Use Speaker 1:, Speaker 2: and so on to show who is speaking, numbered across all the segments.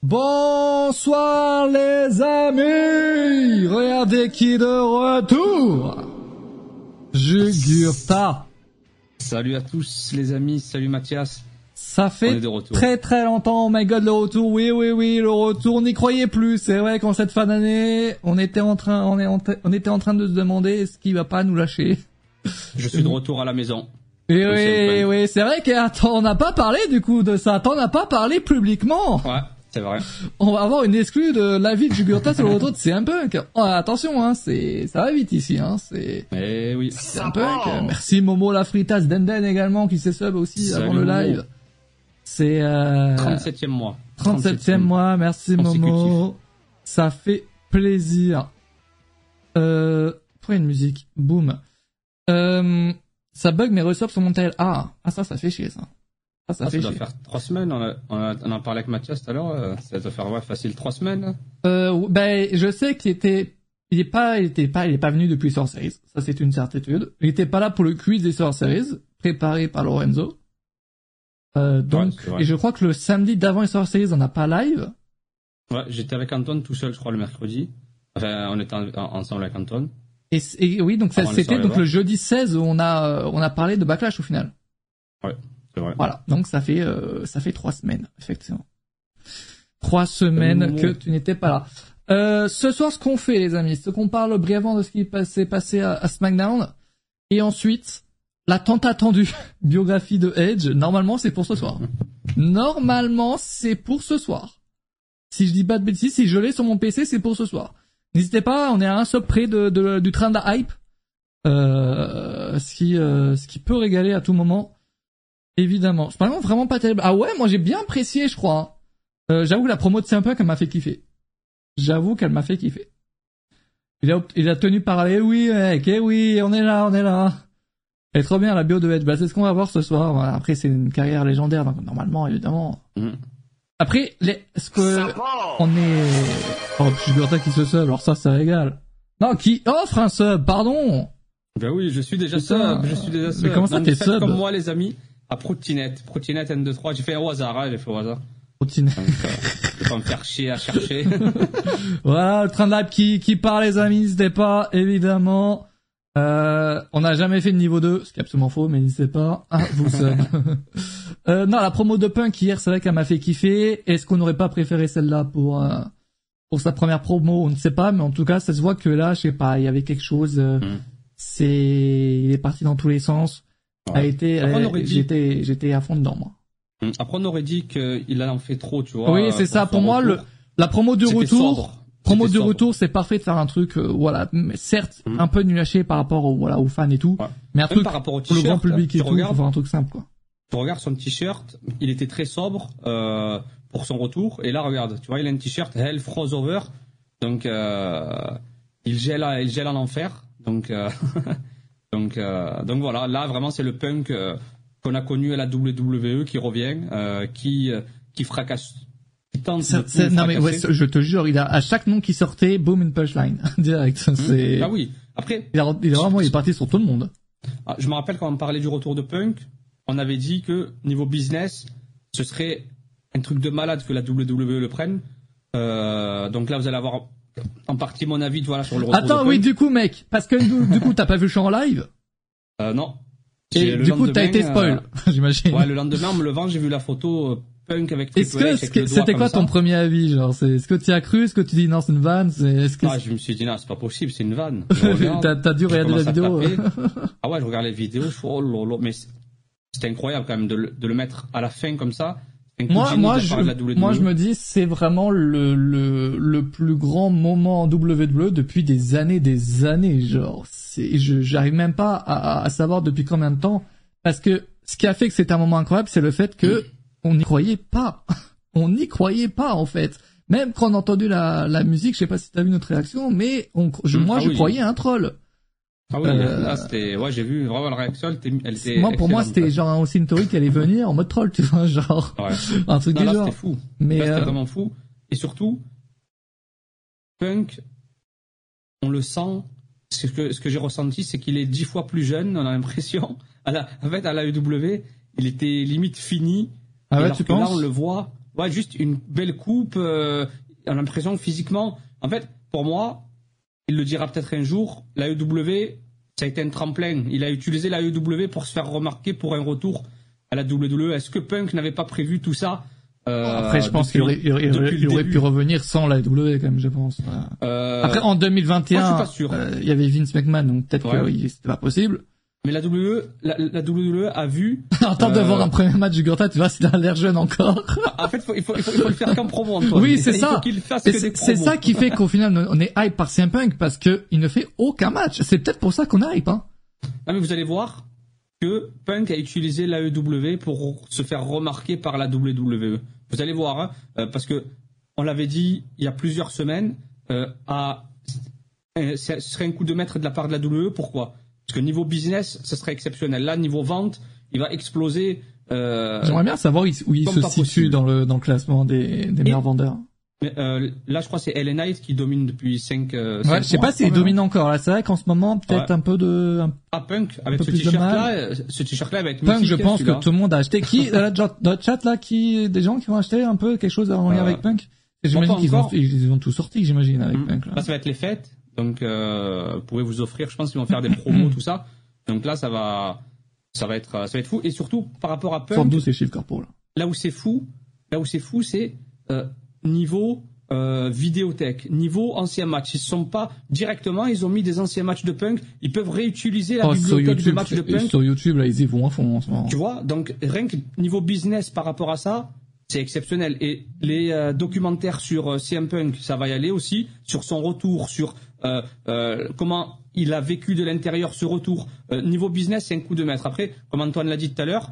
Speaker 1: Bonsoir les amis. Regardez qui de retour. Jugurta.
Speaker 2: Salut à tous les amis, salut Mathias.
Speaker 1: Ça fait très très longtemps, oh my god, le retour, oui oui oui, le retour, n'y croyez plus, c'est vrai qu'en cette fin d'année, on était en train, on, est on était en train de se demander est-ce qu'il va pas nous lâcher.
Speaker 2: Je suis de retour à la maison.
Speaker 1: Et oui, oui, c'est vrai qu'on n'a pas parlé du coup de ça, t'en as pas parlé publiquement.
Speaker 2: Ouais. C'est vrai.
Speaker 1: On va avoir une exclue de la vie de Jugurta sur le retour de CM Punk. Oh, attention, hein, c'est, ça va vite ici, hein, c'est.
Speaker 2: Eh oui.
Speaker 1: CM Punk. Merci Momo la fritas Denden également qui s'est sub aussi avant le live. C'est, euh...
Speaker 2: 37e mois.
Speaker 1: 37e, mois, merci Momo. Ça fait plaisir. Euh, pour une musique, boum. Euh, ça bug mes ressorts sur mon tel. Ah, ah ça, ça fait chier ça.
Speaker 2: Ah, ça, ah, doit faire trois semaines. On, a, on, en parlait avec Mathias tout à l'heure. Euh, ça doit faire ouais, facile trois semaines.
Speaker 1: Euh, ben, je sais qu'il était, il est pas, il était pas, il est pas venu depuis Sorceries. Ça, c'est une certitude. Il était pas là pour le quiz des Sorceries, préparé par Lorenzo. Euh, donc, et je crois que le samedi d'avant les Sorceries, on n'a pas live.
Speaker 2: Ouais, j'étais avec Anton tout seul, je crois, le mercredi. Enfin, on était ensemble avec Anton.
Speaker 1: Et, et oui, donc c'était donc le jeudi 16 où on a, on a parlé de Backlash au final.
Speaker 2: Ouais.
Speaker 1: Voilà, donc ça fait euh, ça fait trois semaines, effectivement. Trois semaines que tu n'étais pas là. Euh, ce soir, ce qu'on fait, les amis, c'est qu'on parle brièvement de ce qui s'est passé à, SmackDown, et ensuite la tant attendue biographie de Edge. Normalement, c'est pour ce soir. Normalement, c'est pour ce soir. Si je dis pas de bêtises, si je l'ai sur mon PC, c'est pour ce soir. N'hésitez pas, on est à un sub près de, du train de hype, euh, ce qui euh, ce qui peut régaler à tout moment. Évidemment. C'est vraiment, vraiment pas terrible. Ah ouais, moi j'ai bien apprécié, je crois. Euh, j'avoue que la promo de Simple qu'elle m'a fait kiffer. J'avoue qu'elle m'a fait kiffer. Il a, il a tenu parler, eh oui, mec, eh oui, on est là, on est là. Elle est trop bien, la bio de Edge. Bah, c'est ce qu'on va voir ce soir. Après, c'est une carrière légendaire, donc normalement, évidemment. Mm. Après, les, ce que, on est, oh, je suis qui se sub, alors ça, ça régale. Non, qui offre un sub, pardon.
Speaker 2: Bah oui, je suis déjà sub, je suis déjà sub.
Speaker 1: Mais comment ça, t'es sub?
Speaker 2: comme moi, les amis. À Proutinet, Proutinet N23, j'ai fait au hasard, hein, j'ai fait au hasard.
Speaker 1: Proutinet.
Speaker 2: Je vais pas me faire chier à chercher.
Speaker 1: voilà, le train de l'app qui, qui part les amis, n'hésitez pas, évidemment. Euh, on n'a jamais fait de niveau 2, ce qui est absolument faux, mais n'hésitez pas. Ah, vous seul. euh, non, la promo de Punk hier, c'est vrai qu'elle m'a fait kiffer. Est-ce qu'on n'aurait pas préféré celle-là pour euh, pour sa première promo? On ne sait pas, mais en tout cas, ça se voit que là, je sais pas, il y avait quelque chose. Euh, mm. C'est, il est parti dans tous les sens a été, j'étais, j'étais à fond dedans, moi.
Speaker 2: Hum, après, on aurait dit qu'il en fait trop, tu vois.
Speaker 1: Oui, c'est ça. Pour moi, le, la promo du retour, promo du retour, c'est parfait de faire un truc, euh, voilà, mais certes, hum. un peu nul lâché par rapport aux, voilà, aux fans et tout, mais un truc par rapport au pour le grand public et tout, regardes, faire un truc simple, quoi.
Speaker 2: Tu regardes son t-shirt, il était très sobre, euh, pour son retour, et là, regarde, tu vois, il a un t-shirt Hell Froze Over, donc, euh, il gèle, il gèle en enfer, donc, euh, Donc, euh, donc voilà, là vraiment c'est le punk euh, qu'on a connu à la WWE qui revient, euh, qui qui fracasse. Qui tente de
Speaker 1: non mais ouais, je te jure, il a à chaque nom qui sortait, boom une punchline direct.
Speaker 2: Mmh. Ah oui. Après.
Speaker 1: Il, a, il vraiment il est parti sur tout le monde.
Speaker 2: Ah, je me rappelle quand on parlait du retour de punk, on avait dit que niveau business, ce serait un truc de malade que la WWE le prenne. Euh, donc là, vous allez avoir en partie mon avis, voilà, sur le retour
Speaker 1: Attends, oui, du coup, mec, parce que du, coup, t'as pas vu le show en live?
Speaker 2: Euh, non.
Speaker 1: Et du coup, t'as été spoil, euh, j'imagine.
Speaker 2: Ouais, le lendemain, en me levant, j'ai vu la photo euh, punk avec
Speaker 1: Est-ce que c'était quoi ton premier avis, genre c'est est-ce que tu as cru, est-ce que tu dis non, c'est une vanne, c'est est-ce que
Speaker 2: Ah, je me suis dit non, c'est pas possible, c'est une vanne.
Speaker 1: t'as t'as dû regarder la vidéo.
Speaker 2: ah ouais, je regarde les vidéos, je fais oh mais c'était incroyable quand même de le, de le mettre à la fin comme ça
Speaker 1: moi, moi, je, moi, je me dis, c'est vraiment le, le, le plus grand moment en WWE depuis des années, des années, genre. C'est, je, j'arrive même pas à, à, savoir depuis combien de temps. Parce que ce qui a fait que c'est un moment incroyable, c'est le fait que on n'y croyait pas. on n'y croyait pas, en fait. Même quand on a entendu la, la musique, je sais pas si t'as vu notre réaction, mais on, je, moi, ah je croyais un troll.
Speaker 2: Ah oui, euh, là c'était, ouais, j'ai vu vraiment la réaction, elle était.
Speaker 1: Moi, pour moi, c'était genre aussi une théorie qui allait venir en mode troll, tu vois, genre ouais. un truc non, du là,
Speaker 2: genre. C'était fou. Mais c'était euh, vraiment fou. Et surtout, Punk, on le sent. Ce que ce que j'ai ressenti, c'est qu'il est dix fois plus jeune. On a l'impression. À la, en fait, à la EW, il était limite fini.
Speaker 1: Ah ouais, tu penses
Speaker 2: Là, on le voit. ouais, juste une belle coupe. Euh, on a l'impression que physiquement, en fait, pour moi, il le dira peut-être un jour, l'AEW, ça a été un tremplin. Il a utilisé l'AEW pour se faire remarquer pour un retour à la WWE. Est-ce que Punk n'avait pas prévu tout ça
Speaker 1: euh, Après, je pense qu'il aurait, il aurait, pu revenir sans la WWE, quand même, je pense. Euh, Après, en 2021, euh, il y avait Vince McMahon, donc peut-être que c'était pas possible.
Speaker 2: Mais la WWE, la, la WWE a vu.
Speaker 1: Attends de voir un premier match du Gorta, tu vois, a l'air jeune encore.
Speaker 2: en fait, il faut, il faut, il faut le faire qu'en promo,
Speaker 1: Antoine. Oui, c'est ça. C'est ça qui fait qu'au final, on est hype par CM Punk parce que il ne fait aucun match. C'est peut-être pour ça qu'on est hype, hein.
Speaker 2: Non, mais vous allez voir que Punk a utilisé l'AEW pour se faire remarquer par la WWE. Vous allez voir, hein, euh, parce que on l'avait dit il y a plusieurs semaines, euh, à, euh, ce serait un coup de maître de la part de la WWE. Pourquoi? Parce que niveau business, ce serait exceptionnel. Là, niveau vente, il va exploser.
Speaker 1: Euh, J'aimerais bien savoir où il se situe dans le, dans le classement des, des meilleurs vendeurs.
Speaker 2: Euh, là, je crois que c'est Ellen Knight qui domine depuis 5 euh,
Speaker 1: Ouais, je sais pas s'il domine encore. Là, c'est vrai qu'en ce moment, peut-être un peu de. Un,
Speaker 2: ah, Punk avec ce t-shirt-là, euh, ce t-shirt-là va être
Speaker 1: Punk, je pense que tout le monde a acheté. Qui dans le chat là, qui des gens qui vont acheter un peu quelque chose en lien avec Punk? J'imagine qu'ils ont, ils ont tout sorti, j'imagine avec mm. Punk. Là.
Speaker 2: là. ça va être les fêtes, donc euh, vous pouvez vous offrir. Je pense qu'ils vont faire des promos, tout ça. Donc là, ça va, ça va être, ça va être fou. Et surtout par rapport à Punk.
Speaker 1: Ces chiffres corpo là.
Speaker 2: Là où c'est fou, là où c'est fou, c'est euh, niveau euh, vidéothèque, niveau ancien match. Ils sont pas directement, ils ont mis des anciens matchs de punk. Ils peuvent réutiliser la oh, bibliothèque de matchs de punk.
Speaker 1: Sur YouTube, là, ils y vont à fond en ce moment.
Speaker 2: Tu vois, donc rien que niveau business par rapport à ça, c'est exceptionnel. Et les euh, documentaires sur euh, CM Punk, ça va y aller aussi, sur son retour, sur euh, euh comment il a vécu de l'intérieur ce retour. niveau business, c'est un coup de maître. Après, comme Antoine l'a dit tout à l'heure,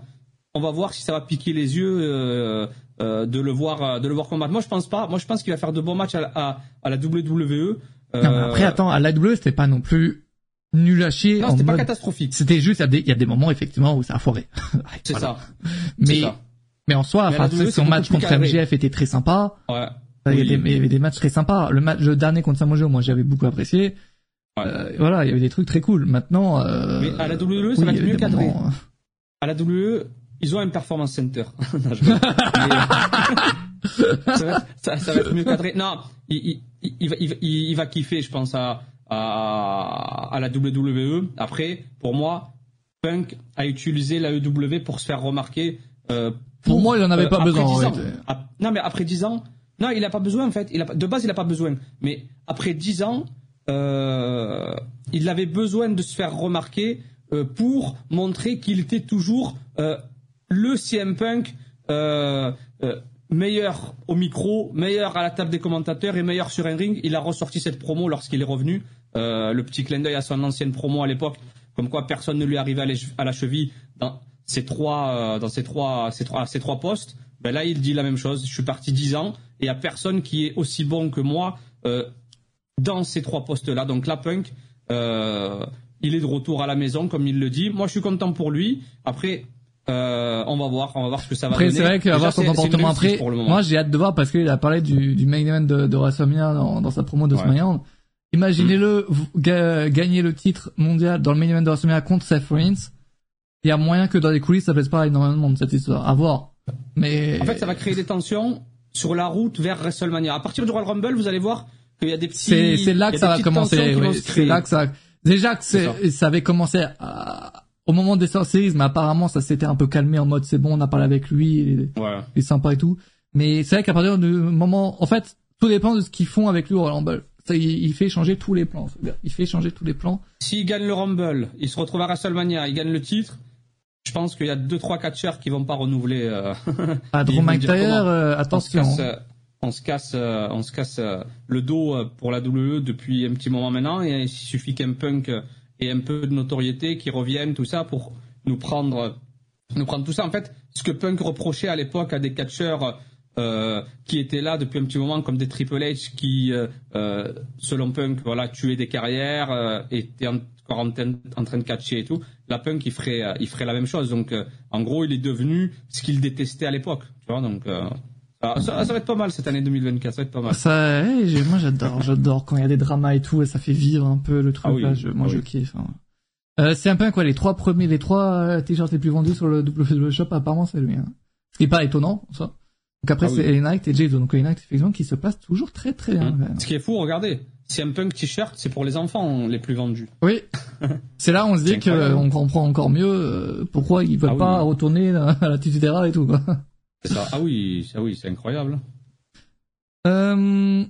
Speaker 2: on va voir si ça va piquer les yeux euh, de le voir euh, de le voir combattre. Moi je pense pas. Moi je pense qu'il va faire de bons matchs à, à, à la WWE.
Speaker 1: Euh... Après attends, à la WWE c'était pas non plus nul à chier.
Speaker 2: Non, c'était pas catastrophique.
Speaker 1: C'était juste il y, a des, il y a des moments effectivement où ça a foiré.
Speaker 2: c'est ça.
Speaker 1: Mais mais en soi, enfin, son match contre MGF était très sympa.
Speaker 2: Ouais.
Speaker 1: Il, y avait des, il y avait des matchs très sympas. Le match le dernier contre Samoa Joe, moi j'avais beaucoup apprécié. Ouais. Euh, voilà, il y avait des trucs très cool. Maintenant, euh,
Speaker 2: mais à la WWE, ça va être mieux cadré. Moments, à la WWE, ils ont un performance center. ça, va être, ça, ça, va être mieux cadré. Non, il, il, il, va, il, va kiffer, je pense, à, à, à la WWE. Après, pour moi, Punk a utilisé la EW pour se faire remarquer.
Speaker 1: Euh, pour, moi, il en avait euh, pas besoin.
Speaker 2: non, mais après 10 ans, non, il a pas besoin en fait. Il de base, il a pas besoin. Mais après 10 ans, euh, il avait besoin de se faire remarquer euh, pour montrer qu'il était toujours euh, le CM Punk meilleur au micro, meilleur à la table des commentateurs et meilleur sur un ring. Il a ressorti cette promo lorsqu'il est revenu. Le petit clin d'œil à son ancienne promo à l'époque, comme quoi personne ne lui arrivait à, la cheville dans ces trois, dans ces trois, ces trois, ces trois postes. Ben là, il dit la même chose. Je suis parti dix ans et il n'y a personne qui est aussi bon que moi dans ces trois postes-là. Donc la Punk, il est de retour à la maison, comme il le dit. Moi, je suis content pour lui. Après, euh, on va voir, on va voir ce que ça va
Speaker 1: après, donner. Après, c'est vrai qu'avoir son comportement après, moi j'ai hâte de voir parce qu'il a parlé du, du main event de, de WrestleMania dans, dans sa promo de ouais. Imaginez-le gagner le titre mondial dans le main event de WrestleMania contre Seth Rollins. Il y a moyen que dans les coulisses ça plaise pas énormément de monde cette histoire. À voir. Mais
Speaker 2: en fait, ça va créer des tensions sur la route vers WrestleMania. À partir du Royal Rumble, vous allez voir qu'il y a des petits.
Speaker 1: C'est c'est là que ça va commencer. c'est là que ça. Déjà que ça. ça avait commencé à au moment des Series, mais apparemment ça s'était un peu calmé en mode c'est bon, on a parlé avec lui, il est, sympa et tout. Mais c'est vrai qu'à partir du moment, en fait, tout dépend de ce qu'ils font avec lui au Rumble. Ça, il, fait changer tous les plans. Il fait changer tous les plans.
Speaker 2: S'il gagne le Rumble, il se retrouve à WrestleMania, il gagne le titre. Je pense qu'il y a deux trois catcheurs qui vont pas renouveler. Euh...
Speaker 1: à Drew McIntyre, euh, attention.
Speaker 2: On se casse, euh, on se casse, euh, le dos pour la WWE depuis un petit moment maintenant et il suffit qu'un punk et un peu de notoriété qui reviennent, tout ça, pour nous prendre, nous prendre tout ça. En fait, ce que Punk reprochait à l'époque à des catcheurs euh, qui étaient là depuis un petit moment, comme des Triple H, qui, euh, euh, selon Punk, voilà, tuaient des carrières, euh, étaient en, en, train de catcher et tout. La Punk, il ferait, euh, il ferait la même chose. Donc, euh, en gros, il est devenu ce qu'il détestait à l'époque. Tu vois, donc. Ah, ça, ça, va être pas mal cette année 2024, ça va être pas mal.
Speaker 1: Ça, moi j'adore, j'adore quand il y a des dramas et tout, et ça fait vivre un peu le truc. Ah là, je, moi ah je kiffe. Hein. Euh, c'est un peu quoi, les trois premiers, les trois euh, t-shirts les plus vendus sur le WWE Shop, apparemment c'est lui. Hein. Ce qui est pas étonnant, ça. Donc après,
Speaker 2: Ah oui.
Speaker 1: c'est LA Knight et Jay Uso. Donc LA Knight, effectivement, qui se passe toujours très très bien.
Speaker 2: Hein.
Speaker 1: même.
Speaker 2: Ce qui est fou, regardez, si un punk t-shirt, c'est pour les enfants les plus vendus.
Speaker 1: Oui. C'est là où on se dit qu'on comprend encore mieux euh, pourquoi ils veulent
Speaker 2: Ah oui.
Speaker 1: pas retourner à la Tutudera et tout. Quoi.
Speaker 2: Ça. Ah oui, ah oui, c'est incroyable.
Speaker 1: Euh,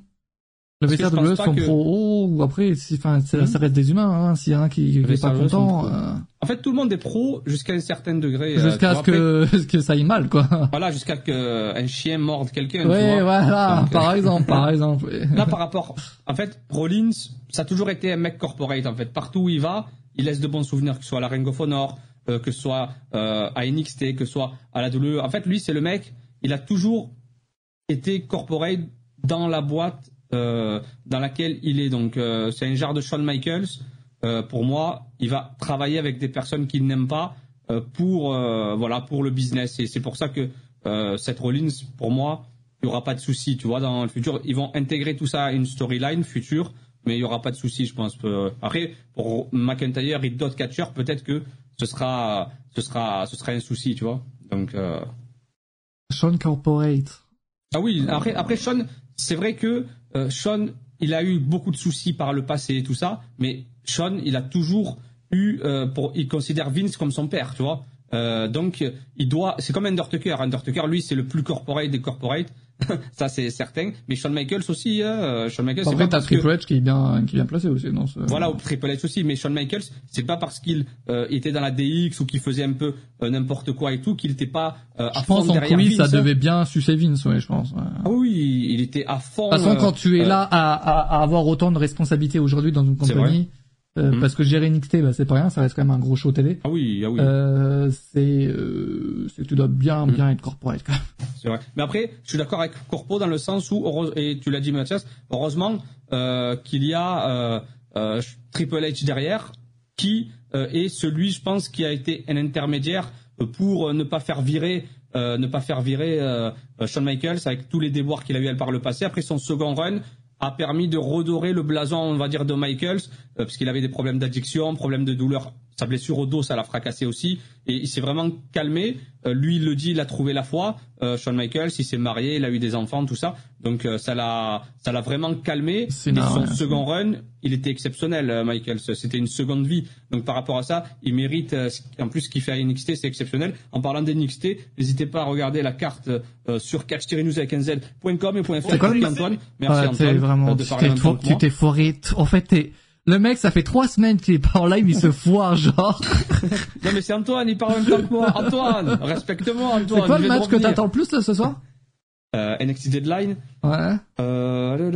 Speaker 1: le
Speaker 2: Parce que je
Speaker 1: VCRW
Speaker 2: pense pas
Speaker 1: sont
Speaker 2: que-
Speaker 1: pro ou après, si, enfin, ça,
Speaker 2: Hmm.
Speaker 1: ça reste des humains. Hein, S'il y en a un qui, qui est pas content, euh,
Speaker 2: En fait, tout le monde est pro jusqu'à un certain degré. euh,
Speaker 1: jusqu'à ce que, que ça aille mal, quoi.
Speaker 2: Voilà, jusqu'à qu'un chien morde quelqu'un. tu vois.
Speaker 1: voilà,
Speaker 2: Donc,
Speaker 1: par
Speaker 2: euh,
Speaker 1: exemple, par exemple. oui.
Speaker 2: Là, par rapport, en fait, Rollins, ça a toujours été un mec corporate. En fait, partout où il va, il laisse de bons souvenirs, que ce soit à la Ring of Honor, euh, que ce soit euh, à NXT, que ce soit à la WWE. En fait, lui, c'est le mec. Il a toujours été corporate dans la boîte euh, dans laquelle il est. Donc, euh, c'est un genre de Shawn Michaels. Euh, pour moi, il va travailler avec des personnes qu'il n'aime pas pour voilà pour le business. Et c'est pour ça que Seth Rollins, pour moi, il y aura pas de souci. Tu vois, dans le futur, ils vont intégrer tout ça à une storyline future, mais il y aura pas de souci, je pense. Après, pour McIntyre et d'autres catcheurs, peut-être que ce sera ce sera ce sera un souci, tu vois. Donc
Speaker 1: Sean Corporate.
Speaker 2: ah oui, après, après Sean, c'est vrai que euh, Sean, il a eu beaucoup de soucis par le passé et tout ça, mais Sean, il a toujours eu, euh, pour, il considère Vince comme son père, tu vois. Euh, donc, il doit, c'est comme Undertaker. Undertaker, lui, c'est le plus corporate des corporate. ça, c'est certain. Mais Shawn Michaels aussi, hein, Shawn Michaels,
Speaker 1: Après, t'as Triple H qui est bien, qui est bien placé aussi dans ce.
Speaker 2: voilà, Triple H aussi, mais Shawn Michaels, c'est pas parce qu'il euh, était dans la DX ou qu'il faisait un peu euh, n'importe quoi et tout qu'il était pas euh, à
Speaker 1: Je pense
Speaker 2: fond
Speaker 1: en
Speaker 2: derrière
Speaker 1: coulisses, ça
Speaker 2: hein.
Speaker 1: devait bien sucer Vince, ouais, je pense. ouais.
Speaker 2: Ah oui, il était à fond.
Speaker 1: De toute façon,
Speaker 2: euh,
Speaker 1: quand tu es
Speaker 2: euh,
Speaker 1: là à, à, à avoir autant de responsabilités aujourd'hui dans une compagnie, euh,
Speaker 2: Mhm.
Speaker 1: parce que gérer NXT, bah, c'est pas rien, ça reste quand même un gros show télé.
Speaker 2: Ah oui, ah oui,
Speaker 1: Euh, c'est, euh, c'est que tu dois bien,
Speaker 2: Mhm.
Speaker 1: bien être corporate, quand même.
Speaker 2: c'est vrai. Mais après, je suis d'accord avec Corpo dans le sens où, et tu l'as dit Mathias, heureusement euh, qu'il y a euh, Triple H derrière, qui est celui, je pense, qui a été un intermédiaire pour ne pas faire virer, euh, ne pas faire virer euh, Shawn Michaels avec tous les déboires qu'il a eu par le passé. Après son second run a permis de redorer le blason, on va dire, de Michaels, euh, parce qu'il avait des problèmes d'addiction, problèmes de douleur. Sa blessure au dos, ça l'a fracassé aussi. Et il s'est vraiment calmé. Euh, lui, il le dit, il a trouvé la foi. Euh, Shawn Michaels, il s'est marié, il a eu des enfants, tout ça. Donc euh, ça l'a, ça l'a vraiment calmé. Et
Speaker 1: marrant,
Speaker 2: son
Speaker 1: ouais.
Speaker 2: second run, il était exceptionnel, euh, Michaels. C'était une seconde vie. Donc par rapport à ça, il mérite. euh, en plus, ce qu'il fait à NXT, c'est exceptionnel. En parlant d'NXT, n'hésitez pas à regarder la carte euh, sur catch news avec un z.com et .fr. Merci Antoine. Merci
Speaker 1: t'es
Speaker 2: Antoine
Speaker 1: vraiment,
Speaker 2: de
Speaker 1: tu
Speaker 2: parler
Speaker 1: tu t'es foiré. t- En fait, t'es, le mec, ça fait trois semaines qu'il est pas en live, il se foire, genre.
Speaker 2: Non mais c'est Antoine, il parle en même temps que moi. Antoine, respecte-moi Antoine.
Speaker 1: C'est quoi le match que t'attends le plus, là, ce soir?
Speaker 2: euh, NXT Deadline.
Speaker 1: Ouais.
Speaker 2: Euh...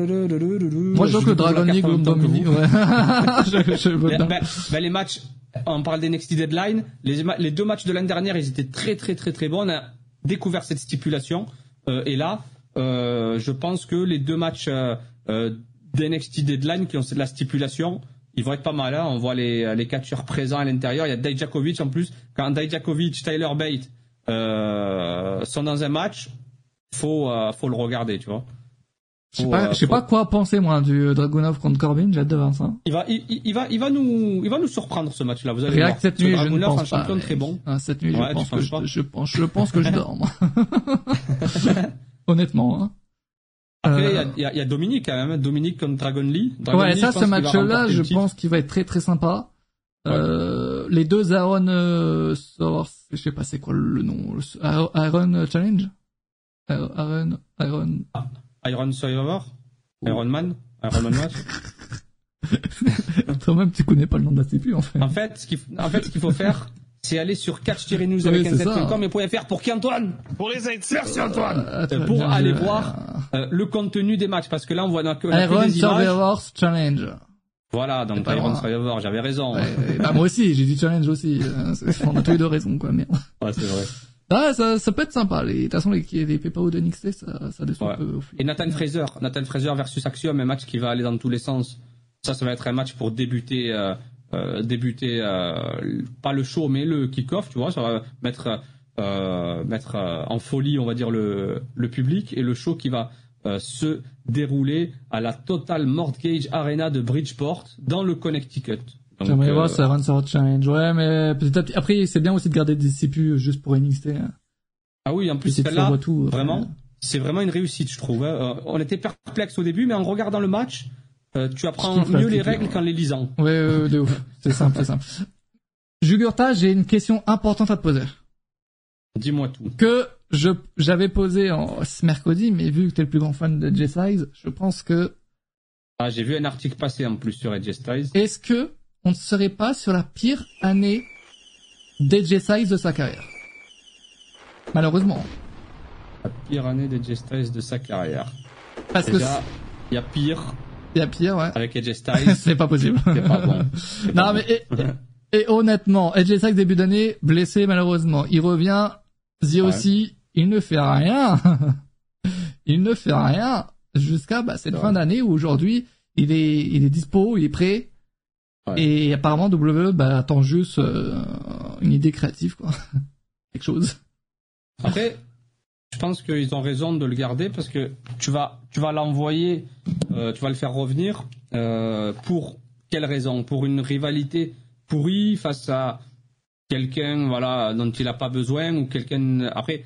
Speaker 1: Moi, je vois que Dragon League ou Dominique, ouais. je, je veux
Speaker 2: Ben, ben, les matchs, on parle d'NXT Deadline. Les, les deux matchs de l'année dernière, ils étaient très très très très bons. On a découvert cette stipulation. Euh, et là, euh, je pense que les deux matchs euh, d'NXT Deadline qui ont la stipulation, ils vont être pas mal. Hein. On voit les, les catcheurs présents à l'intérieur. Il y a Dijakovic en plus. Quand Dijakovic, Tyler Bate euh, sont dans un match, faut euh, faut le regarder, tu vois.
Speaker 1: Je sais pas,
Speaker 2: euh,
Speaker 1: je sais
Speaker 2: faut-
Speaker 1: pas quoi penser, moi, du euh, Dragunov contre Corbin, j'ai hâte de voir ça.
Speaker 2: Il va, il, va, il va nous, il va nous surprendre ce match-là. Vous allez voir.
Speaker 1: cette
Speaker 2: Ce
Speaker 1: nuit, je ne pense
Speaker 2: un champion
Speaker 1: pas.
Speaker 2: très bon.
Speaker 1: Ah, cette nuit,
Speaker 2: Ouais,
Speaker 1: je pense que je, je pense, je pense que je dors, moi. Honnêtement, hein.
Speaker 2: Après, il
Speaker 1: Euh,
Speaker 2: y a- y, a, Dominique quand même. Dominique contre Dragon Lee. Dragon
Speaker 1: ouais,
Speaker 2: Lee,
Speaker 1: ça, ce match-là, je pense qu'il va être très très sympa.
Speaker 2: Ouais.
Speaker 1: Euh, les deux Aaron, euh, Source, je sais pas c'est quoi le nom, Aaron Aaron Challenge? Aaron, Aaron,
Speaker 2: Iron Survivor? Iron Man? Iron Man match.
Speaker 1: toi-même tu connais pas le nom de la CPU, en fait.
Speaker 2: En fait, ce qu'il, en fait, ce qu'il faut faire, c'est aller sur catch-news
Speaker 1: Oui,
Speaker 2: avec un et .fr pour qui Antoine?
Speaker 3: Pour les intimes.
Speaker 2: Merci Antoine.
Speaker 1: Euh,
Speaker 2: pour
Speaker 1: bien,
Speaker 2: aller voir euh, le contenu des matchs parce que là on voit on a que
Speaker 1: Iron. Survivors Challenge.
Speaker 2: Voilà, donc Iron. Survivor, j'avais raison.
Speaker 1: Ouais, ouais. bah, moi aussi, j'ai dit challenge aussi. Euh, c'est- On a tous les deux raison, quoi, merde.
Speaker 2: Ouais, c'est vrai.
Speaker 1: Ah, ça, ça peut être sympa. Les, de toute façon, les, les PPO de NXT, ça, ça descend
Speaker 2: Ouais.
Speaker 1: un peu au fil.
Speaker 2: Et Nathan Fraser, Nathan Fraser versus Axiom, un match qui va aller dans tous les sens. Ça, ça va être un match pour débuter, euh, euh, débuter euh, pas le show mais le kick-off, tu vois. Ça va mettre euh, mettre euh, en folie, on va dire le le public et le show qui va se dérouler à la Total Mortgage Arena de Bridgeport dans le Connecticut.
Speaker 1: J'aimerais voir ça Run Sword Challenge. Ouais, mais petit. Après, c'est bien aussi de garder des CPU juste pour NXT. hein.
Speaker 2: Ah oui, en plus celle-là, vraiment, c'est vraiment une réussite, je trouve. Hein. On était perplexe au début, mais en regardant le match, euh, tu apprends mieux les règles qu'en les lisant.
Speaker 1: Ouais, ouais, de ouf. C'est simple, c'est simple. Jugurta, j'ai une question importante à te poser.
Speaker 2: Dis-moi tout.
Speaker 1: Que je j'avais posé en ce mercredi, mais vu que tu es le plus grand fan de J Size, je pense que.
Speaker 2: Ah, j'ai vu un article passer en plus sur Edge Size.
Speaker 1: Est-ce que on ne serait pas sur la pire année d'Edge Size de sa carrière? Malheureusement.
Speaker 2: La pire année d'Edge Styles de sa carrière.
Speaker 1: Parce que
Speaker 2: il y a pire.
Speaker 1: Il y a pire, ouais.
Speaker 2: Avec Edge Styles.
Speaker 1: c'est pas possible.
Speaker 2: C'est pas bon.
Speaker 1: Non, mais et, honnêtement, Edge Styles début d'année blessé malheureusement. Il revient. Zi aussi, il ne fait rien. il ne fait rien jusqu'à bah, cette fin d'année où aujourd'hui il est il est dispo, il est prêt. Et apparemment WWE bah, attend juste euh, une idée créative quoi, quelque chose.
Speaker 2: Après, je pense qu'ils ont raison de le garder parce que tu vas, tu vas l'envoyer, euh, tu vas le faire revenir euh, pour quelle raison? Pour une rivalité pourrie face à quelqu'un voilà dont il n'a pas besoin ou quelqu'un après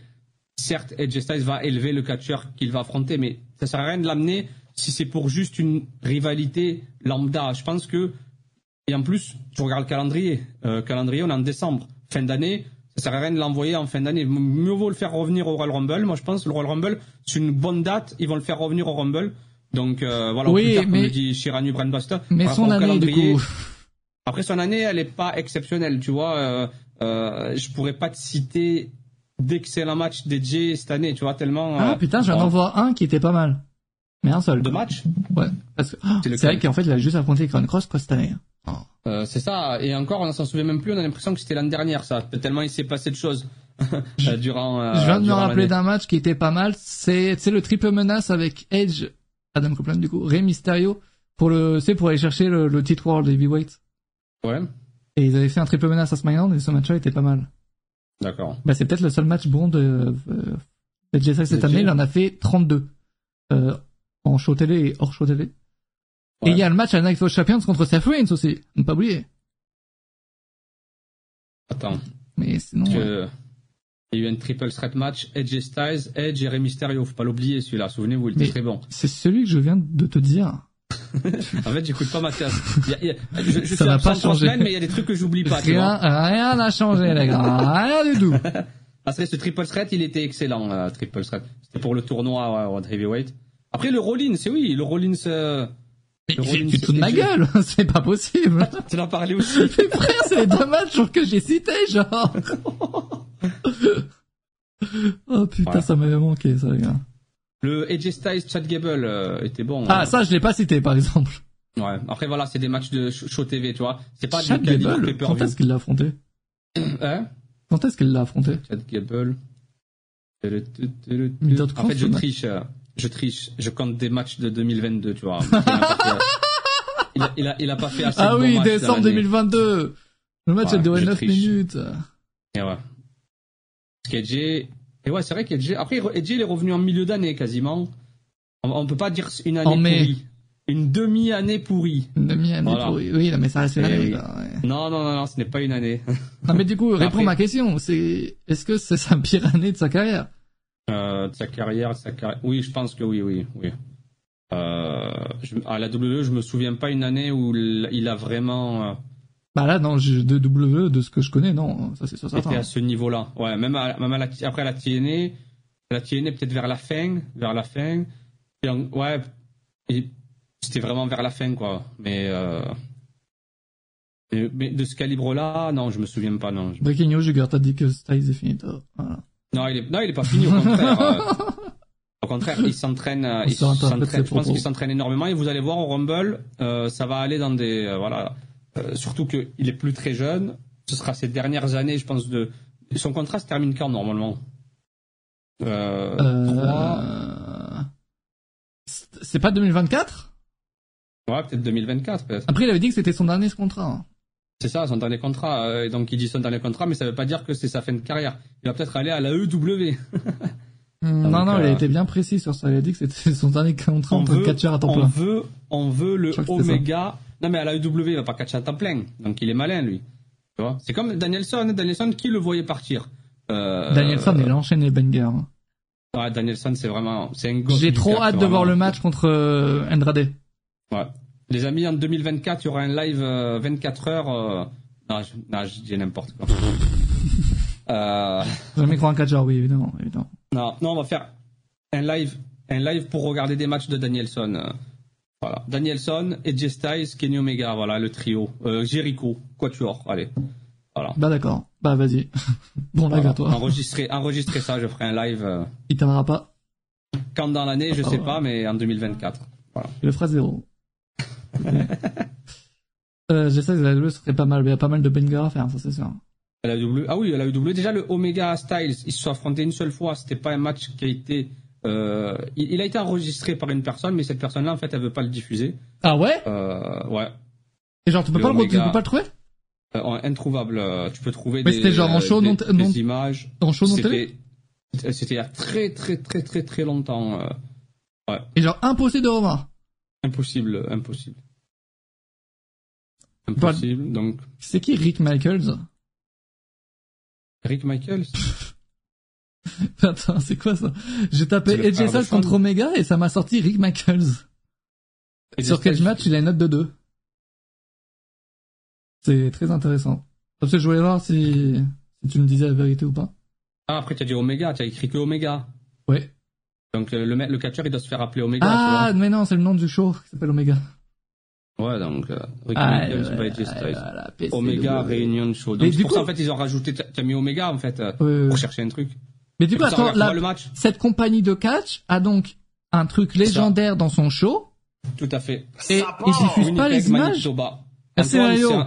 Speaker 2: certes Edge Styles va élever le catcheur qu'il va affronter mais ça sert à rien de l'amener si c'est pour juste une rivalité lambda. Je pense que et en plus tu regardes le calendrier euh, calendrier on est en décembre fin d'année ça sert à rien de l'envoyer en fin d'année. Mieux vaut le faire revenir au Royal Rumble. Moi, je pense que le Royal Rumble, c'est une bonne date. Ils vont le faire revenir au Rumble. Donc, euh, voilà,
Speaker 1: oui,
Speaker 2: mais... comme dit Shiranu Brandbuster.
Speaker 1: Mais son année, du coup...
Speaker 2: Après, son année, elle est pas exceptionnelle, tu vois. Euh, euh, je pourrais pas te citer d'excellents matchs DJ cette année, tu vois, tellement...
Speaker 1: Ah, putain, j'en envoie un qui était pas mal. Mais un seul.
Speaker 2: Deux matchs
Speaker 1: Ouais. Parce que, c'est vrai qu'en fait, il a juste affronté Crown Cross, quoi, cette année.
Speaker 2: Euh, c'est ça. Et encore, on s'en souvient même plus. On a l'impression que c'était l'année dernière, ça. Tellement il s'est passé de choses euh, durant. Euh,
Speaker 1: je viens de me rappeler d'un match qui était pas mal. C'est, le triple menace avec Edge, Adam Copeland du coup, Rey Mysterio pour le, c'est pour aller chercher le, le titre World Heavyweight.
Speaker 2: Ouais.
Speaker 1: Et ils avaient fait un triple menace à SmackDown et ce match-là était pas mal.
Speaker 2: D'accord.
Speaker 1: Bah c'est peut-être le seul match bon de, de JSX cette année. Il en a fait 32 euh, en show télé et hors show télé. Et il y a le match à Night of Champions contre Seth Rollins aussi, ne pas oublier.
Speaker 2: Attends.
Speaker 1: Mais sinon.
Speaker 2: Il y a eu un triple threat match, Edge Styles, Edge et Rey Mysterio. Faut pas l'oublier celui-là. Souvenez-vous, il était très bon.
Speaker 1: C'est celui que je viens de te dire.
Speaker 2: en fait, j'écoute pas Mathias. Y
Speaker 1: je, ça n'a pas changé.
Speaker 2: mais il y a des trucs que j'oublie pas.
Speaker 1: Rien, rien n'a changé, les gars. Rien du tout.
Speaker 2: Que ce triple threat, il était excellent, euh, triple threat. C'était pour le tournoi ouais, Heavyweight. Après, le Rollins, c'est oui, le Rollins, euh,
Speaker 1: mais tu te de ma gueule, c'est pas possible.
Speaker 2: tu en parlé aussi.
Speaker 1: Mais frère, c'est les deux matchs que j'ai cités, genre. oh putain, ça m'avait manqué, ça, les gars.
Speaker 2: Le AJ Styles Chad Gable euh, était bon.
Speaker 1: Ah, hein. ça, je l'ai pas cité, par exemple.
Speaker 2: Ouais. Après, voilà, c'est des matchs de show TV, tu vois. C'est pas
Speaker 1: Chad du Gable. Quand est-ce qu'il l'a affronté?
Speaker 2: Hein?
Speaker 1: Quand est-ce qu'il l'a affronté?
Speaker 2: Chad Gable. En fait, je triche. Je triche, je compte des matchs de 2022, tu vois. Il a, il a, il a, pas fait assez
Speaker 1: ah
Speaker 2: de
Speaker 1: oui, décembre 2022. Le match a duré 9 minutes.
Speaker 2: Et ouais. Parce et ouais, c'est vrai qu'Edge, après, Edge, il est revenu en milieu d'année, quasiment. On, on, peut pas dire une année pourrie. Une demi-année pourrie.
Speaker 1: Une demi-année pourrie. Oui, mais ça reste une année.
Speaker 2: Non, non, non, non, ce n'est pas une année.
Speaker 1: non, mais du coup, réponds à ma question. C'est, est-ce que c'est sa pire année de sa carrière?
Speaker 2: Euh, de sa carrière, sa carrière. Oui, je pense que oui, oui, oui. Euh, je, à la WWE, je me souviens pas une année où il a vraiment. Euh,
Speaker 1: bah là, non, de WWE, de ce que je connais, non, ça c'est ça.
Speaker 2: C'était à ce niveau-là. Ouais, même, à, même à la, après la TNA, la TNA peut-être vers la fin, vers la fin. Et ouais, c'était vraiment vers la fin, quoi. Mais, mais, de ce calibre-là, non, je me souviens pas, non.
Speaker 1: Breaking news, t'as dit que Styles est fini. Voilà.
Speaker 2: Non, il est, non, il est pas fini, au contraire. Euh. au contraire, il s'entraîne, euh, il s'entraîne, je pense qu'il s'entraîne énormément et vous allez voir au Rumble, euh, ça va aller dans des, voilà, surtout qu'il est plus très jeune. Ce sera ses dernières années, je pense, de, son contrat se termine quand, normalement?
Speaker 1: Euh, C'est pas 2024?
Speaker 2: Ouais, peut-être 2024, peut-être.
Speaker 1: Après, il avait dit que c'était son dernier contrat. Hein.
Speaker 2: C'est ça, son dernier contrat. Euh, donc il dit son dernier contrat, mais ça veut pas dire que c'est sa fin de carrière. Il va peut-être aller à la EW.
Speaker 1: Hmm, non, non, il a euh, été bien précis sur ça. Il a dit que c'était son dernier contrat en tant que catcheur à temps plein.
Speaker 2: On veut, on veut le Omega. Non, mais à la EW, il va pas catcher à temps plein. Donc il est malin, lui. Tu vois? C'est comme Danielson. Danielson, qui le voyait partir?
Speaker 1: Euh... Danielson, il a enchaîné les bangers.
Speaker 2: Ouais, Danielson, c'est vraiment, c'est un
Speaker 1: J'ai trop hâte de voir le match contre Andrade.
Speaker 2: Ouais. Les amis, en 2024, il y aura un live euh, 24 heures. euh, Non, je, non, je dis n'importe quoi. euh...
Speaker 1: Jamais croire un catcheur, oui, évidemment, évidemment.
Speaker 2: Non, non, on va faire un live, un live pour regarder des matchs de Danielson. euh, Voilà, Danielson, Edge Styles, Kenny Omega, voilà le trio. Euh, Jericho, Quatuor, allez. Voilà.
Speaker 1: Bah d'accord. Bah vas-y. bon là,
Speaker 2: Voilà.
Speaker 1: à toi.
Speaker 2: Enregistrer, enregistrer ça, je ferai un live euh,
Speaker 1: Il t'aimera pas.
Speaker 2: quand dans l'année, je
Speaker 1: Ah,
Speaker 2: sais
Speaker 1: ouais.
Speaker 2: pas, mais en 2024. Voilà.
Speaker 1: Il le fera zéro. euh, je sais que la WWE serait pas mal, mais il y a pas mal de bangers à faire, ça c'est sûr.
Speaker 2: La W, ah oui, la W. Déjà le Omega Styles, ils se sont affrontés une seule fois. C'était pas un match qui a été, euh, il, a été enregistré par une personne, mais cette personne-là, en fait, elle veut pas le diffuser.
Speaker 1: Ah ouais?
Speaker 2: Euh, ouais.
Speaker 1: Et genre tu peux
Speaker 2: Le
Speaker 1: pas le, tu peux pas le trouver?
Speaker 2: Euh, introuvable. Tu peux trouver
Speaker 1: Mais
Speaker 2: des,
Speaker 1: c'était genre en show
Speaker 2: des,
Speaker 1: non-
Speaker 2: des
Speaker 1: non-
Speaker 2: images.
Speaker 1: En show non télé?
Speaker 2: C'était, il y a très très très très très longtemps.
Speaker 1: Et genre impossible de revoir.
Speaker 2: Impossible, impossible. Impossible. Donc,
Speaker 1: C'est qui Rick Michaels?
Speaker 2: Rick Michaels?
Speaker 1: Attends, c'est quoi ça? J'ai tapé
Speaker 2: de
Speaker 1: Styles contre Omega et ça m'a sorti Rick Michaels. Sur Cage Match, il a une note de 2. C'est très intéressant. Comme ça, je voulais voir si, si tu me disais la vérité ou pas.
Speaker 2: Ah, après, tu as dit Omega, tu as écrit que Omega.
Speaker 1: Ouais.
Speaker 2: Donc, euh, le, le catcheur, il doit se faire appeler Omega.
Speaker 1: Ah,
Speaker 2: tu
Speaker 1: mais non, c'est le nom du show qui s'appelle Omega.
Speaker 2: Ouais, donc, euh,
Speaker 1: Ah, ouais, ouais, voilà.
Speaker 2: Omega Réunion Show.
Speaker 1: Mais
Speaker 2: Donc,
Speaker 1: du
Speaker 2: c'est pour ça,
Speaker 1: coup-
Speaker 2: en fait, ils ont rajouté, tu as mis Omega, en fait, euh, pour chercher un truc.
Speaker 1: Mais du coup, attends, la-
Speaker 2: le match.
Speaker 1: cette compagnie de catch a donc un truc légendaire dans son show
Speaker 2: Tout à fait.
Speaker 1: et ils diffusent pas les images.
Speaker 2: Manitoba.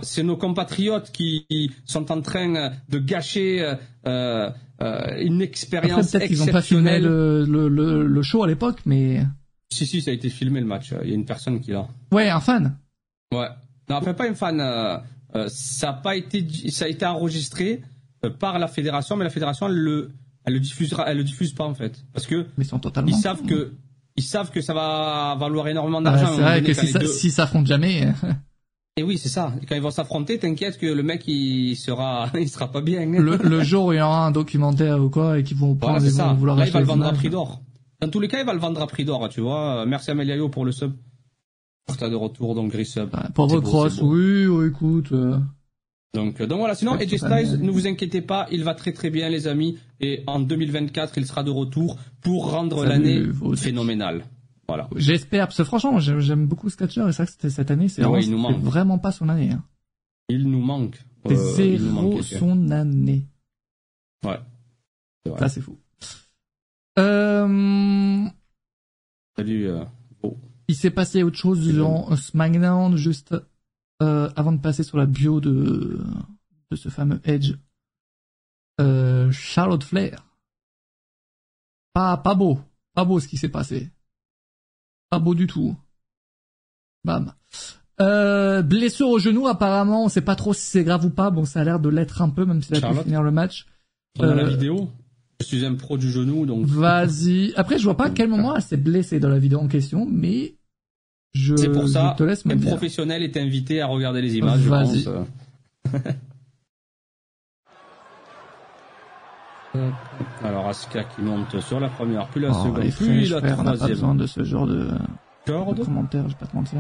Speaker 1: C'est
Speaker 2: nos compatriotes qui sont en train de gâcher euh, euh, une
Speaker 1: Après,
Speaker 2: expérience
Speaker 1: peut-être qu'ils ont pas filmé
Speaker 2: exceptionnelle.
Speaker 1: le, le, le, show à l'époque, mais
Speaker 2: Si, si, ça a été filmé le match. Il y a une personne qui l'a.
Speaker 1: ouais, un fan.
Speaker 2: Ouais. Non, enfin, pas une fan. euh, euh, ça a pas été, ça a été enregistré par la fédération, mais la fédération, elle le, elle le diffusera, elle le diffuse pas en fait, parce que
Speaker 1: Mais ils sont totalement.
Speaker 2: ils savent que, ils savent que ça va valoir énormément
Speaker 1: Ah,
Speaker 2: d'argent.
Speaker 1: c'est vrai que si ça,
Speaker 2: deux-
Speaker 1: si jamais.
Speaker 2: Et oui, c'est ça. Quand ils vont s'affronter, t'inquiète que le mec il sera, il sera pas bien.
Speaker 1: le, le jour où il y aura un documentaire ou quoi et qu'ils vont
Speaker 2: Voilà,
Speaker 1: prendre ils vont vouloir
Speaker 2: Là, il va le vendre à prix d'or. Dans tous les cas, il va le vendre à prix d'or, tu vois. Merci à Meliayo pour le sub. Porta de retour, donc gris sub.
Speaker 1: Ouais, Pauvre Cross, oui, écoute. euh,
Speaker 2: Donc, euh, donc voilà. Sinon,
Speaker 1: pas
Speaker 2: Styles, ne vous inquiétez pas, il va très très bien, les amis. Et en 2024, il sera de retour pour rendre l'année phénoménale. Voilà.
Speaker 1: J'espère, parce que franchement, j'aime beaucoup ce catcheur et c'est vrai que c'était cette année, c'est vraiment, pas son année. Hein.
Speaker 2: Il nous manque.
Speaker 1: C'est
Speaker 2: euh,
Speaker 1: zéro son année.
Speaker 2: Ouais. Vrai.
Speaker 1: Ça, c'est fou. Euh,
Speaker 2: Salut. euh, oh.
Speaker 1: il s'est passé autre chose durant SmackDown, juste euh, avant de passer sur la bio de, de ce fameux Edge. Euh, Charlotte Flair. Pas, pas beau. Pas beau ce qui s'est passé. Pas beau du tout. Bam. Euh, blessure au genou, apparemment, on sait pas trop si c'est grave ou pas. Bon, ça a l'air de l'être un peu, même s'il a pu finir le match.
Speaker 2: A la
Speaker 1: Euh,
Speaker 2: vidéo. Je suis un pro du genou, donc.
Speaker 1: Vas-y. Après, je vois pas à quel moment elle s'est blessée dans la vidéo en question, mais je,
Speaker 2: C'est pour ça,
Speaker 1: je te laisse me
Speaker 2: un
Speaker 1: dire.
Speaker 2: professionnel est invité à regarder les images, je
Speaker 1: Vas-y.
Speaker 2: pense. euh. Hop. Alors Asuka qui monte sur la première, puis la seconde, puis la
Speaker 1: frères, on n'a pas
Speaker 2: troisième
Speaker 1: besoin de ce genre de, de commentaires, je vais pas te mentir.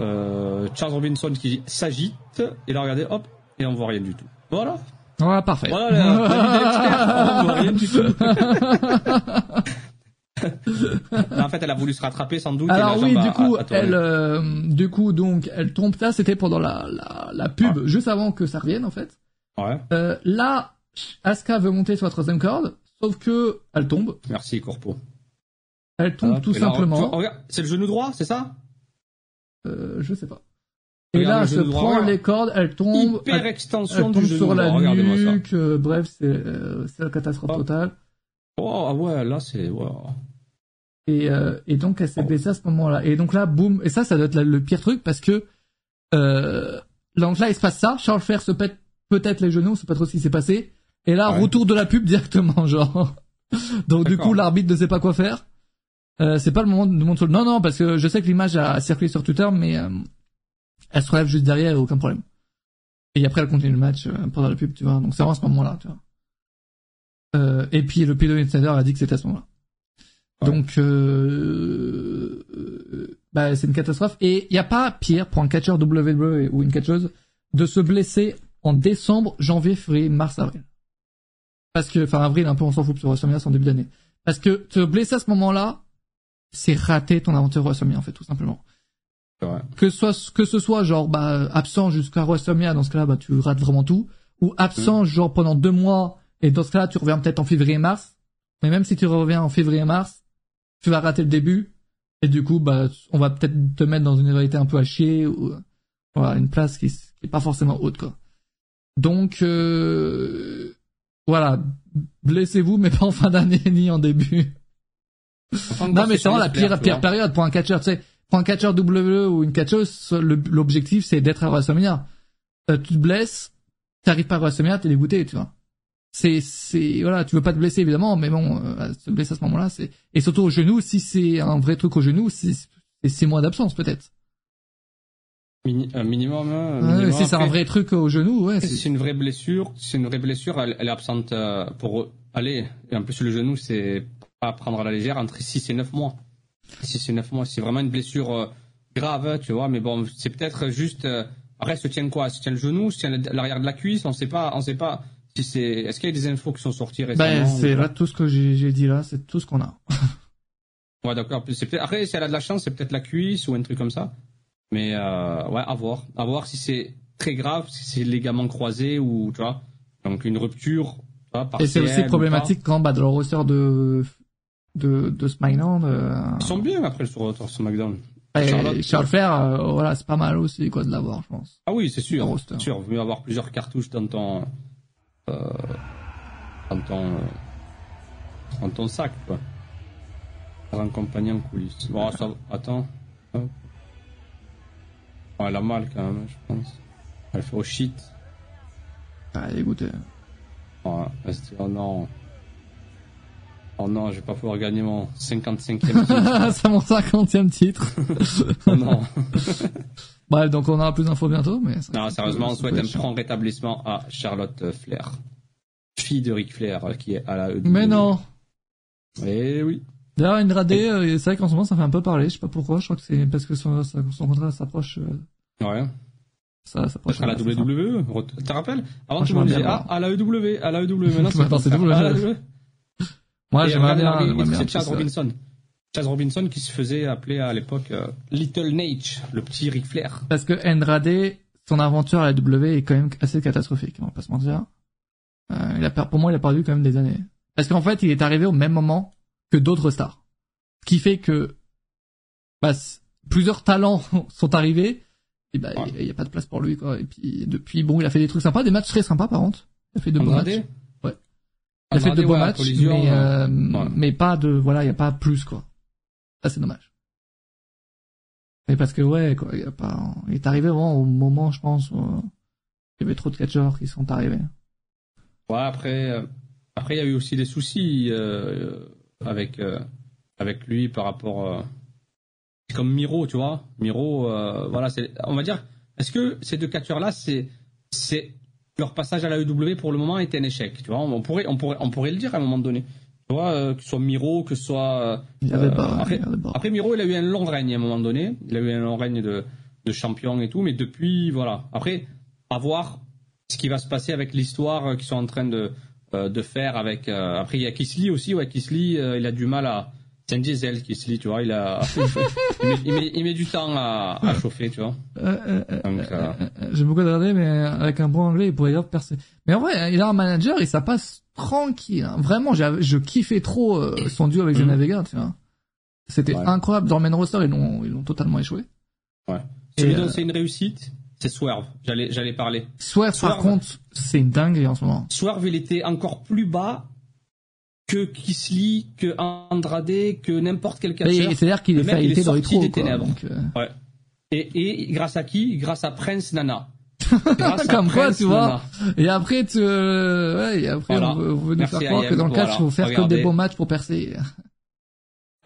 Speaker 2: Euh, Charles Robinson qui s'agite, et là regardez, hop, et on voit rien du tout. Voilà,
Speaker 1: Ouais, parfait.
Speaker 2: voilà expert, on voit rien du tout. Non, en fait, elle a voulu se rattraper sans doute. et
Speaker 1: Alors
Speaker 2: la
Speaker 1: oui, du
Speaker 2: a-
Speaker 1: coup,
Speaker 2: a- a
Speaker 1: elle, euh, du coup, donc, elle tombe. Ça, c'était pendant la, la, la pub, juste avant que ça revienne, en fait.
Speaker 2: Ouais,
Speaker 1: Euh, là, Asuka veut monter sur la troisième corde, sauf que elle tombe.
Speaker 2: merci Corpo.
Speaker 1: Elle tombe
Speaker 2: Hop,
Speaker 1: tout simplement.
Speaker 2: c'est le genou droit, c'est ça?
Speaker 1: Euh, je sais pas. Et
Speaker 2: Regarde
Speaker 1: là,
Speaker 2: le
Speaker 1: elle se
Speaker 2: droit,
Speaker 1: prend
Speaker 2: regarde.
Speaker 1: les cordes, elle tombe.
Speaker 2: Hyper extension
Speaker 1: Elle
Speaker 2: du
Speaker 1: tombe
Speaker 2: genou
Speaker 1: sur
Speaker 2: droit,
Speaker 1: la
Speaker 2: ça.
Speaker 1: nuque, euh, bref, c'est euh, la catastrophe
Speaker 2: Hop.
Speaker 1: totale.
Speaker 2: Oh, ah ouais, là c'est. wow.
Speaker 1: Et, euh, et donc elle s'est blessée à ce moment-là. Et donc là, boum, et ça, ça doit être la- le pire truc parce que euh, donc là, il se passe ça. Charles Flair se pète peut-être les genoux, on sait pas trop ce qui s'est passé. Et là,
Speaker 2: Ouais.
Speaker 1: retour de la pub directement, genre. donc du coup, l'arbitre ne sait pas quoi faire. Euh, c'est pas le moment de montrer. Non, non, parce que je sais que l'image a circulé sur Twitter, mais euh, elle se relève juste derrière, aucun problème. Et après, elle continue le match euh, pendant la pub, tu vois. Donc c'est vraiment à ce moment-là, tu vois. Euh, et puis le Pedro Insider a dit que c'était à ce moment-là. Donc, euh, euh, bah, c'est une catastrophe. Et il n'y a pas pire pour un catcheur WWE ou une catcheuse de se blesser en décembre, janvier, février, mars, avril. Parce que, enfin, avril, un peu, on s'en fout, sur WrestleMania, c'est en début d'année. Parce que te blesser à ce moment-là, c'est rater ton aventure WrestleMania, en fait, tout simplement.
Speaker 2: Ouais.
Speaker 1: Que ce soit, que ce soit, genre, bah, absent jusqu'à WrestleMania, dans ce cas-là, bah, tu rates vraiment tout. Ou absent, genre, pendant deux mois, et dans ce cas-là, tu reviens peut-être en février-mars. Mais même si tu reviens en février-mars, tu vas rater le début. Et du coup, bah, on va peut-être te mettre dans une réalité un peu à chier, ou, voilà, une place qui, qui est pas forcément haute, quoi. Donc, euh, voilà, blessez-vous, mais pas en fin d'année ni en début.
Speaker 2: Enfin,
Speaker 1: non, mais c'est vraiment la pire, pire période pour un catcheur. Tu sais, pour un catcheur WWE ou une catcheuse, l'objectif c'est d'être à WrestleMania. Euh, tu te blesses, t'arrives pas à WrestleMania, t'es dégoûté, tu vois. C'est, c'est, voilà, tu veux pas te blesser évidemment, mais bon, euh, se blesser à ce moment-là, c'est, et surtout au genou, si c'est un vrai truc au genou, c'est, c'est six mois d'absence peut-être.
Speaker 2: Mini- un minimum. un
Speaker 1: Ouais,
Speaker 2: minimum.
Speaker 1: c'est un vrai truc au genou, ouais. c'est-
Speaker 2: une vraie blessure, c'est une vraie blessure, elle, elle est absente euh, pour aller. Et en plus, le genou, c'est pas à prendre à la légère entre 6 et 9 mois. 6 et 9 mois, c'est vraiment une blessure euh, grave, tu vois. Mais bon, c'est peut-être juste. Euh, après, se tient quoi? Se tient le genou, se tient l'arrière de la cuisse, on sait pas, on sait pas. Si c'est, est-ce qu'il y a des infos qui sont sorties récemment
Speaker 1: Ben, c'est là tout ce que j'ai dit là, c'est tout ce qu'on a.
Speaker 2: Ouais, d'accord. Après, si elle a de la chance, c'est peut-être la cuisse ou un truc comme ça. Mais euh, ouais, à voir. À voir si c'est très grave, si c'est ligaments croisés ou tu vois. Donc une rupture. vois,
Speaker 1: Et c'est aussi problématique quand, bah, dans le roster de, de, de SmackDown, euh.
Speaker 2: Ils sont bien après sur, sur SmackDown.
Speaker 1: et Charles Flair, euh, voilà, c'est pas mal aussi, quoi, de l'avoir, je pense.
Speaker 2: Ah oui, c'est sûr.
Speaker 1: Le.
Speaker 2: C'est sûr. Vaut mieux avoir plusieurs cartouches dans ton euh, dans ton dans ton sac, quoi. Un compagnon en coulisses. Bon, ça, attends. Hop. Elle a mal quand même, je pense. Elle fait au shit.
Speaker 1: Ah.
Speaker 2: Ouais, elle se dit, oh non. Oh non, je vais pas pouvoir gagner mon 55e titre.
Speaker 1: c'est mon 50e titre.
Speaker 2: Oh non.
Speaker 1: Bref, donc on aura plus d'infos bientôt, mais.
Speaker 2: Non, sérieusement, on souhaite un prompt rétablissement à Charlotte Flair. Fille de Ric Flair, euh, qui est à la E.
Speaker 1: Mais non.
Speaker 2: Eh oui.
Speaker 1: D'ailleurs, Andrade, euh, c'est vrai qu'en ce moment, ça fait un peu parler, je sais pas pourquoi, je crois que c'est parce que son, son contrat s'approche, euh,
Speaker 2: Ouais.
Speaker 1: ça s'approche.
Speaker 2: à la WWE. Tu te rappelles? Avant, tout le monde disait, ah, à la EW, à la EW. Maintenant,
Speaker 1: Maintenant, c'est
Speaker 2: à la
Speaker 1: WWE.
Speaker 2: WWE.
Speaker 1: Moi, j'aimerais bien.
Speaker 2: C'est Chaz Robinson. Chaz Robinson qui se faisait appeler à l'époque euh, Little Nate, le petit Ric Flair.
Speaker 1: Parce que Andrade, son aventure à la W est quand même assez catastrophique, on va pas se mentir. Euh, il a pour moi, il a perdu quand même des années. Parce qu'en fait, il est arrivé au même moment que d'autres stars. Ce qui fait que bah, plusieurs talents sont arrivés, et bah,
Speaker 2: Ouais.
Speaker 1: il y a pas de place pour lui, quoi. Et puis, depuis, bon, il a fait des trucs sympas, des matchs très sympas, par contre. Il a fait de beaux matchs.
Speaker 2: Andrade
Speaker 1: Il a fait de
Speaker 2: ouais,
Speaker 1: matchs, mais, euh,
Speaker 2: ouais.
Speaker 1: mais pas de, voilà, il y a pas plus, quoi. Ça, c'est dommage. Mais parce que, ouais, quoi, il y a pas, il est arrivé vraiment au moment, je pense, où il y avait trop de catcheurs qui sont arrivés.
Speaker 2: Ouais, après, euh, après il y a eu aussi des soucis euh, avec euh, avec lui par rapport. Euh, c'est comme Miro, tu vois. Miro, euh, voilà, c'est, on va dire. Est-ce que ces deux catcheurs-là, c'est c'est leur passage à la EW pour le moment était un échec, tu vois? On pourrait on pourrait on pourrait le dire à un moment donné. Tu vois, euh, que ce soit Miro, que ce soit. euh, euh,
Speaker 1: pas,
Speaker 2: après, Miro, il a eu un long règne à un moment donné. Il a eu un long règne de, de champion et tout, mais depuis, voilà. Après, à voir ce qui va se passer avec l'histoire euh, qu'ils sont en train de, euh, de faire avec. euh, après, il y a Kisly aussi, ouais. Kisly, euh, il a du mal à. C'est un diesel, Kisly, tu vois. Il a. il, met, il, met, il met du temps à, à chauffer, tu vois.
Speaker 1: Euh, J'aime beaucoup regarder, mais avec un bon anglais, il pourrait grave percer. Mais en vrai, il a un manager et ça passe tranquille. hein. Vraiment, j'ai- je kiffais trop son duo avec. Zelina Vega, tu vois. C'était
Speaker 2: Ouais.
Speaker 1: incroyable. Dans le main roster, ils l'ont, totalement échoué.
Speaker 2: ouais. C'est une réussite, c'est Swerve. J'allais, j'allais parler.
Speaker 1: Swerve, par contre, c'est une dinguerie en ce moment.
Speaker 2: Swerve, il était encore plus bas que Kisly, que Andrade, que n'importe quel
Speaker 1: Et-
Speaker 2: catcheur.
Speaker 1: C'est-à-dire qu'il est
Speaker 2: mec,
Speaker 1: fait
Speaker 2: il est
Speaker 1: hériter dans les
Speaker 2: des
Speaker 1: quoi.
Speaker 2: ténèbres.
Speaker 1: Donc, euh,
Speaker 2: Ouais. Et, et grâce à qui? Grâce à Prince Nana.
Speaker 1: Comme quoi, tu vois. Et après, tu, euh, ouais, et après,
Speaker 2: Voilà.
Speaker 1: on veut, on veut nous faire croire que dans le catch,
Speaker 2: Voilà.
Speaker 1: il faut faire que
Speaker 2: Regardez.
Speaker 1: des beaux matchs pour percer.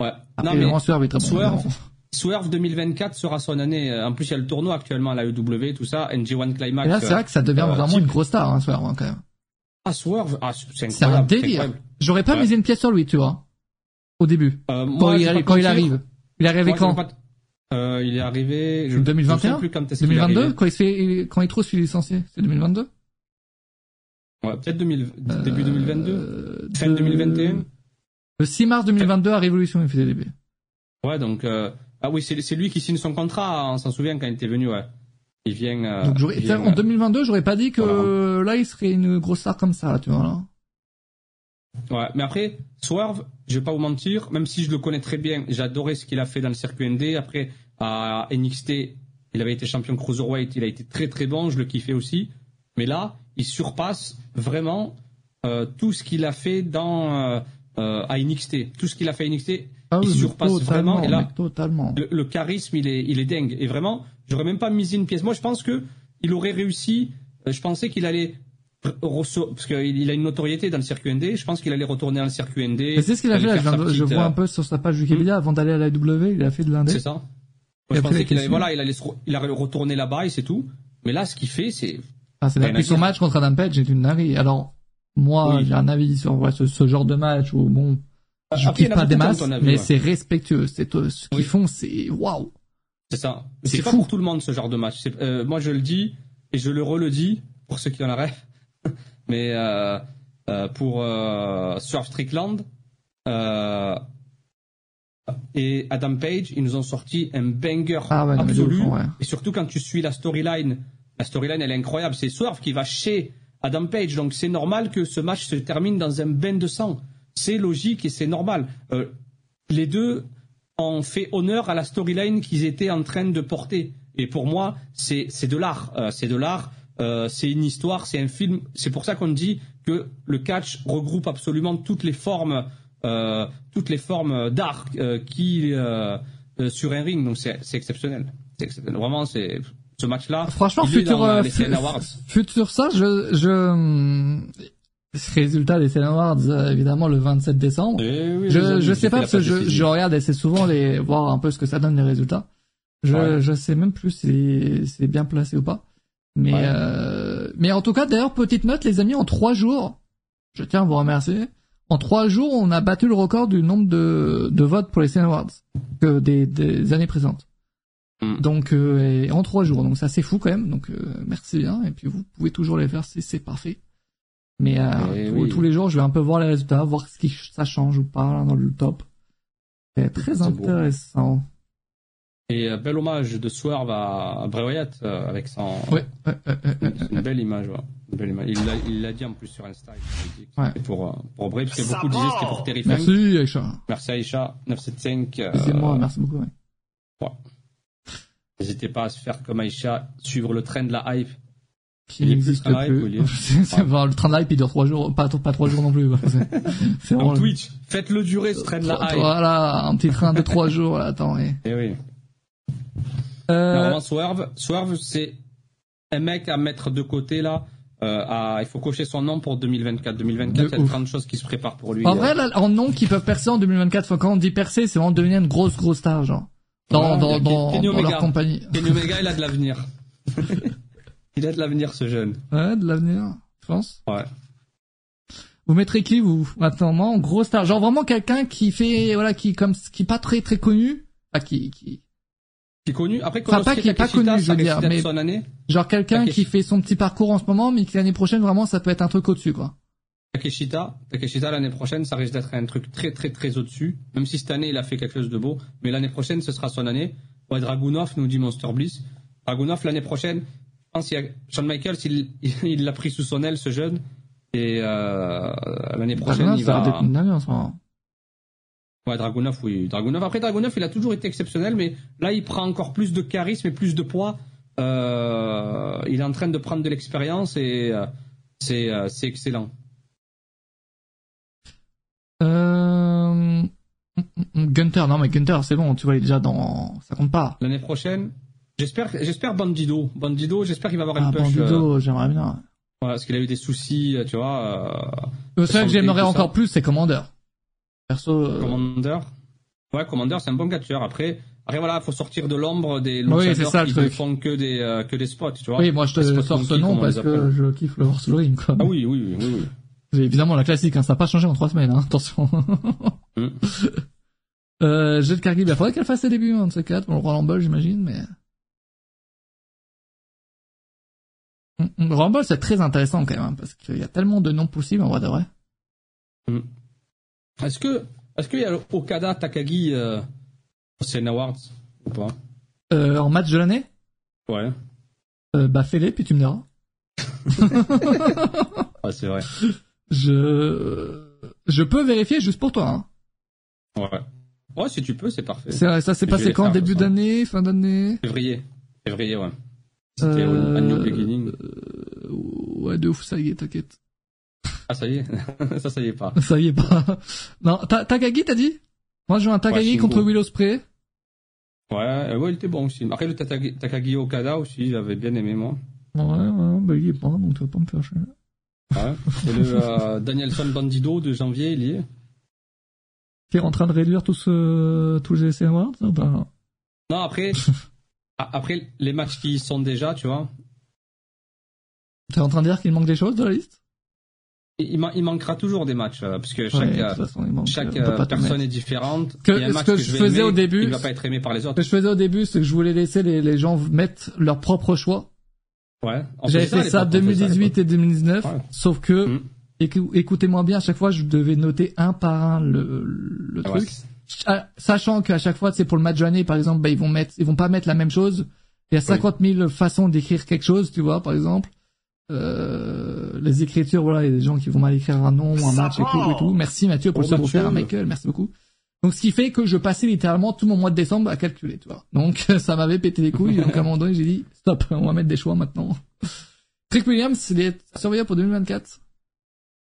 Speaker 2: Ouais.
Speaker 1: Après,
Speaker 2: non mais
Speaker 1: Swerve est très bon.
Speaker 2: Swerve. Swerve 2024 sera son année. En plus, il y a le tournoi actuellement à la EW, tout ça. NG1 Climax.
Speaker 1: Et là, c'est vrai que ça devient
Speaker 2: euh,
Speaker 1: vraiment
Speaker 2: type-
Speaker 1: une grosse star, hein, Swerve, hein, quand même.
Speaker 2: Ah, Swerve, ah, c'est
Speaker 1: C'est un délire. J'aurais pas
Speaker 2: Ouais.
Speaker 1: misé une pièce sur lui, tu vois. Au début.
Speaker 2: Euh,
Speaker 1: quand il, arrive- quand il arrive. Il est arrivé quand
Speaker 2: Euh, il est arrivé. Je,
Speaker 1: 2021?
Speaker 2: je sais plus quand est-ce qu'il est
Speaker 1: 2022
Speaker 2: arrivé.
Speaker 1: Quand il se fait, quand il trouve, il est licencié. C'est 2022
Speaker 2: Ouais, peut-être 2000 début 2022.
Speaker 1: Euh,
Speaker 2: Fin
Speaker 1: de-
Speaker 2: 2021.
Speaker 1: Le 6 mars 2022 à Révolution, il fait des débuts.
Speaker 2: Ouais, donc euh, ah oui, c'est lui qui signe son contrat. On s'en souvient quand il était venu. Ouais. Il vient. euh,
Speaker 1: Donc j'aurais,
Speaker 2: il vient,
Speaker 1: en
Speaker 2: euh,
Speaker 1: 2022, j'aurais pas dit que
Speaker 2: Voilà.
Speaker 1: là, il serait une grosse star comme ça, tu vois, là.
Speaker 2: Ouais, mais après, Swerve, je vais pas vous mentir, même si je le connais très bien, j'adorais ce qu'il a fait dans le circuit ND. Après, à NXT, il avait été champion cruiserweight, il a été très très bon, je le kiffais aussi. Mais là, il surpasse vraiment euh, tout ce qu'il a fait dans euh, euh, à NXT. Tout ce qu'il a fait à NXT,
Speaker 1: Ah
Speaker 2: il
Speaker 1: oui,
Speaker 2: surpasse vraiment. Et là,
Speaker 1: totalement.
Speaker 2: le, le charisme, il est, il est dingue. Et vraiment, j'aurais même pas misé une pièce. Moi, je pense que il aurait réussi. euh, Je pensais qu'il allait parce qu'il il a une notoriété dans le circuit ND. Je pense qu'il allait retourner dans le circuit ND.
Speaker 1: C'est ce qu'il a fait, là, je, je vois
Speaker 2: euh,
Speaker 1: un peu sur sa page Wikipédia, avant d'aller à la W, il a fait de l'indé.
Speaker 2: C'est ça. Moi, je pensais
Speaker 1: la
Speaker 2: qu'il allait, voilà, il allait, se il allait retourner là-bas et c'est tout. Mais là, ce qu'il fait, c'est,
Speaker 1: Ah, c'est
Speaker 2: à
Speaker 1: son match contre Adam Page, j'ai une dinguerie. Alors, moi,
Speaker 2: Oui.
Speaker 1: j'ai un avis sur ouais, ce, ce genre de match où, bon, je
Speaker 2: Après, il y
Speaker 1: kiffe
Speaker 2: en a
Speaker 1: pas des masses,
Speaker 2: avis,
Speaker 1: mais
Speaker 2: ouais.
Speaker 1: c'est respectueux. C'est, euh, ce qu'ils
Speaker 2: Oui.
Speaker 1: font, c'est waouh.
Speaker 2: c'est ça.
Speaker 1: C'est
Speaker 2: pas
Speaker 1: fou.
Speaker 2: pour tout le monde ce genre de match. Euh, moi, je le dis et je le re-le-dis pour ceux qui en auraient. Mais euh, euh, pour euh, Swerve Strickland et Adam Page, ils nous ont sorti un banger
Speaker 1: Ah ouais,
Speaker 2: absolu.
Speaker 1: ouais.
Speaker 2: Et surtout quand tu suis la storyline, la storyline elle est incroyable. C'est Swerve qui va chez Adam Page, donc c'est normal que ce match se termine dans un bain de sang. C'est logique et c'est normal. Euh, les deux ont fait honneur à la storyline qu'ils étaient en train de porter. Et pour moi, c'est de l'art. Euh, c'est de l'art. Euh, c'est une histoire. C'est un film. C'est pour ça qu'on dit que le catch regroupe absolument toutes les formes, euh, toutes les formes d'art euh, qui euh, euh, sur un ring. Donc c'est c'est exceptionnel. Exceptionnel. Vraiment, c'est ce match-là.
Speaker 1: Franchement, futur,
Speaker 2: euh,
Speaker 1: euh, futur ça, je, je, ce résultat des CN Awards, euh, évidemment, le 27 décembre.
Speaker 2: Eh oui,
Speaker 1: Je,
Speaker 2: amis,
Speaker 1: je sais pas parce que je, je regarde assez souvent les, voir un peu ce que ça donne les résultats. Je,
Speaker 2: Ouais.
Speaker 1: je sais même plus si c'est bien placé ou pas. Mais,
Speaker 2: Ouais.
Speaker 1: euh, mais en tout cas, d'ailleurs, petite note, les amis, en trois jours, je tiens à vous remercier. En trois jours, on a battu le record du nombre de, de votes pour les CN Awards que des, des années présentes.
Speaker 2: Mm.
Speaker 1: Donc, euh, et en trois jours, donc ça c'est fou quand même. Donc, euh, merci bien. Et puis vous pouvez toujours les faire, c'est c'est parfait. Mais euh,
Speaker 2: Eh
Speaker 1: tous,
Speaker 2: oui.
Speaker 1: tous les jours, je vais un peu voir les résultats, voir ce qui ça change ou pas dans le top. C'est très
Speaker 2: C'est beau.
Speaker 1: intéressant.
Speaker 2: Et euh, bel hommage de Swerve à, à Bray Wyatt euh, avec son. C'est une belle image, ouais. Une belle image. Il l'a, il l'a dit en plus sur Insta. Il a dit que
Speaker 1: Ouais.
Speaker 2: c'était pour, euh, pour Bray, parce que beaucoup disaient que c'était pour Terry.
Speaker 1: Merci Aïcha.
Speaker 2: Merci Aïcha, 975. euh,
Speaker 1: C'est moi, merci beaucoup. ouais.
Speaker 2: N'hésitez pas à se faire comme Aïcha, suivre le train de la hype.
Speaker 1: Qui n'existe
Speaker 2: plus la
Speaker 1: enfin, le train de hype, il dure trois jours, pas, pas trois jours non plus. C'est- vraiment-
Speaker 2: Twitch, faites-le durer ce train de la hype.
Speaker 1: Voilà, un petit train de trois jours. Là, attends, et...
Speaker 2: Eh oui.
Speaker 1: Euh,
Speaker 2: Swerve, Swerve, c'est un mec à mettre de côté là. Euh, à- il faut cocher son nom pour 2024. 2024,
Speaker 1: De
Speaker 2: il y a plein de choses qui se préparent pour lui.
Speaker 1: En vrai, là, en nom qui peuvent percer en 2024, faut- quand on dit percer, c'est vraiment devenir une grosse, grosse star, genre. Dans,
Speaker 2: Voilà,
Speaker 1: dans, leur compagnie.
Speaker 2: Kenny Omega, il a de l'avenir. il a de l'avenir, ce jeune.
Speaker 1: Ouais, de l'avenir, je pense.
Speaker 2: Ouais.
Speaker 1: Vous mettrez qui, vous, maintenant, moi, en gros star? Genre vraiment quelqu'un qui fait, voilà, qui, comme, qui est pas très, très connu? Enfin, qui, qui,
Speaker 2: Qui est connu? Après,
Speaker 1: Enfin, pas qui est pas connu, je veux dire, mais- genre quelqu'un qui fait son petit parcours en ce moment, mais qui l'année prochaine, vraiment, ça peut être un truc au-dessus, quoi.
Speaker 2: Takeshita, Takeshita l'année prochaine, ça risque d'être un truc très très très au-dessus. Même si cette année il a fait quelque chose de beau, mais l'année prochaine ce sera son année. Ouais, Dragunov nous dit Monster Bliss. Dragunov l'année prochaine, pense qu'il y a Shawn Michaels, il l'a pris sous son aile ce jeune et euh, l'année prochaine
Speaker 1: Dragunov,
Speaker 2: il va.
Speaker 1: ce moment.
Speaker 2: Ouais, Dragunov, oui, Dragunov. Après Dragunov, il a toujours été exceptionnel, mais là il prend encore plus de charisme et plus de poids. Euh, il est en train de prendre de l'expérience et euh, c'est excellent.
Speaker 1: Gunter, non mais Gunter, c'est bon, tu vois, il est déjà dans... Ça compte pas.
Speaker 2: L'année prochaine, j'espère, j'espère Bandido. Bandido, j'espère qu'il va avoir
Speaker 1: Ah,
Speaker 2: une push. euh,
Speaker 1: Bandido, j'aimerais bien.
Speaker 2: voilà, parce qu'il a eu des soucis, euh, tu vois.
Speaker 1: Le seul que j'aimerais encore plus, c'est Commander. Perso,
Speaker 2: Euh,
Speaker 1: euh,
Speaker 2: Commander? Ouais, Commander, c'est un bon catcheur. Après, après voilà, faut sortir de l'ombre des
Speaker 1: Oui, c'est ça, le
Speaker 2: qui ne font que des euh, que des spots, tu vois.
Speaker 1: oui, moi je te sors ce nom parce que je kiffe le horse ring, quoi.
Speaker 2: Ah oui, oui, oui, oui.
Speaker 1: évidemment la classique, hein, ça n'a pas changé en trois semaines, hein, attention.
Speaker 2: Hmm.
Speaker 1: Euh, Jade Cargill, il faudrait qu'elle fasse ses débuts, hein, de ces quatre, pour le Royal Rumble, j'imagine, mais... Rumble, c'est très intéressant quand même, hein, parce qu'il y a tellement de noms possibles en vrai de vrai.
Speaker 2: Mm. Est-ce que, est-ce qu'il y a Okada Takagi euh, au Awards ou pas?
Speaker 1: Euh, En match de l'année?
Speaker 2: Ouais.
Speaker 1: Euh, bah fais-les, puis tu me diras.
Speaker 2: ouais, c'est vrai.
Speaker 1: Je, je peux vérifier juste pour toi. Hein.
Speaker 2: Ouais. Ouais, si tu peux, c'est parfait.
Speaker 1: C'est, ça s'est passé quand? Début d'année, fin d'année?
Speaker 2: Février. Février, ouais. C'était euh, New Beginning.
Speaker 1: Euh, ouais, de ouf, ça y est, t'inquiète.
Speaker 2: Ah, ça y est. ça, ça y est pas.
Speaker 1: Ça y est pas. non, Takagi, t'as dit? Moi, je joue un Takagi contre Willow Spray.
Speaker 2: Ouais, ouais, il était bon aussi. Après, le Takagi Okada aussi, j'avais bien aimé, moi.
Speaker 1: Ouais, ouais, bah, il est pas, donc tu vas pas me faire chier.
Speaker 2: Ouais. Et le euh, Danielson Bandido de janvier, il y est.
Speaker 1: Est en train de réduire tous, euh, tous les essais Awards.
Speaker 2: Non, après, après, les matchs qui sont déjà, tu vois.
Speaker 1: T'es en train de dire qu'il manque des choses de la liste?
Speaker 2: Il, il, manquera toujours des matchs euh, parce que chaque, euh, chaque euh, personne est différente.
Speaker 1: Que, ce que, je, faisais au début,
Speaker 2: il va pas être aimé par les autres.
Speaker 1: Ce que je faisais au début, c'est que je voulais laisser les, les gens mettre leur propre choix.
Speaker 2: Ouais.
Speaker 1: J'avais fait ça, 2018 et 2019, sauf que mm. écoutez-moi bien, à chaque fois je devais noter un par un le, le truc, sachant qu'à chaque fois c'est pour le match de l'année, par exemple, bah, ils vont mettre, ils vont pas mettre la même chose. Il y a 50 000 façons d'écrire quelque chose, tu vois, par exemple. Euh, les écritures, voilà, il y a des gens qui vont mal écrire un nom, un match et tout, et tout. Merci Mathieu pour oh, ce Michael, merci beaucoup. Donc ce qui fait que je passais littéralement tout mon mois de décembre à calculer, tu vois. Donc ça m'avait pété les couilles, donc à un moment donné j'ai dit stop, on va mettre des choix maintenant. Trick Williams, il est surveillé pour 2024.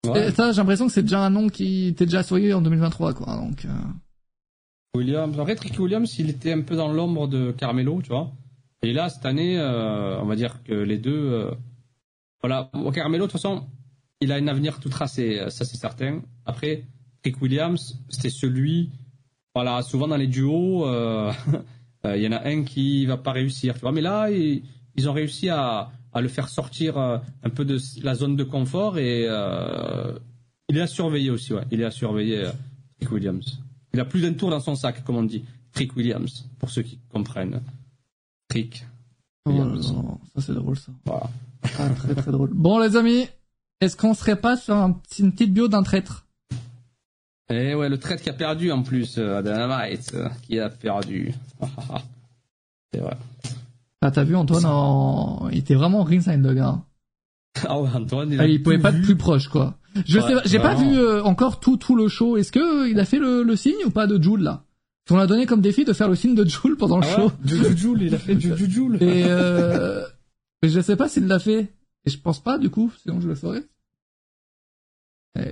Speaker 1: Ouais. ça, j'ai l'impression que c'est déjà un nom qui était déjà surveillé en 2023, quoi. Donc. Euh...
Speaker 2: Williams, en fait, Trick Williams, il était un peu dans l'ombre de Carmelo, tu vois. Et là, cette année, euh, on va dire que les deux, euh, voilà, Carmelo, de toute façon, il a un avenir tout tracé, euh, ça c'est certain. Après, Rick Williams, c'était celui, voilà, souvent dans les duos, il y en a un qui va pas réussir, tu vois. Mais là, ils, ont réussi à, le faire sortir un peu de la zone de confort et il est à surveiller aussi, ouais. Il est à surveiller, Rick Williams. Il a plus d'un tour dans son sac, comme on dit. Rick Williams, pour ceux qui comprennent. Rick.
Speaker 1: Oh ça c'est drôle ça. Voilà. Ah, très très drôle. Bon les amis, est-ce qu'on serait pas sur un, une petite bio d'un traître?
Speaker 2: Eh ouais, le traître qui a perdu en plus, euh, Dynamite, euh, qui a perdu. C'est vrai.
Speaker 1: Ah t'as vu Antoine, en... il était vraiment ringside le gars.
Speaker 2: Ah ouais, Antoine, il,
Speaker 1: ah, il pouvait pas être plus proche quoi. Je sais, j'ai pas vu euh, encore tout tout le show. Est-ce que il a fait le, le signe ou pas de Jules là? On a donné comme défi de faire le signe de Jules pendant le ah show.
Speaker 2: Du Jules, il a fait du Jules.
Speaker 1: Et euh, mais je sais pas s'il l'a fait. Et je pense pas, du coup, sinon je le saurais.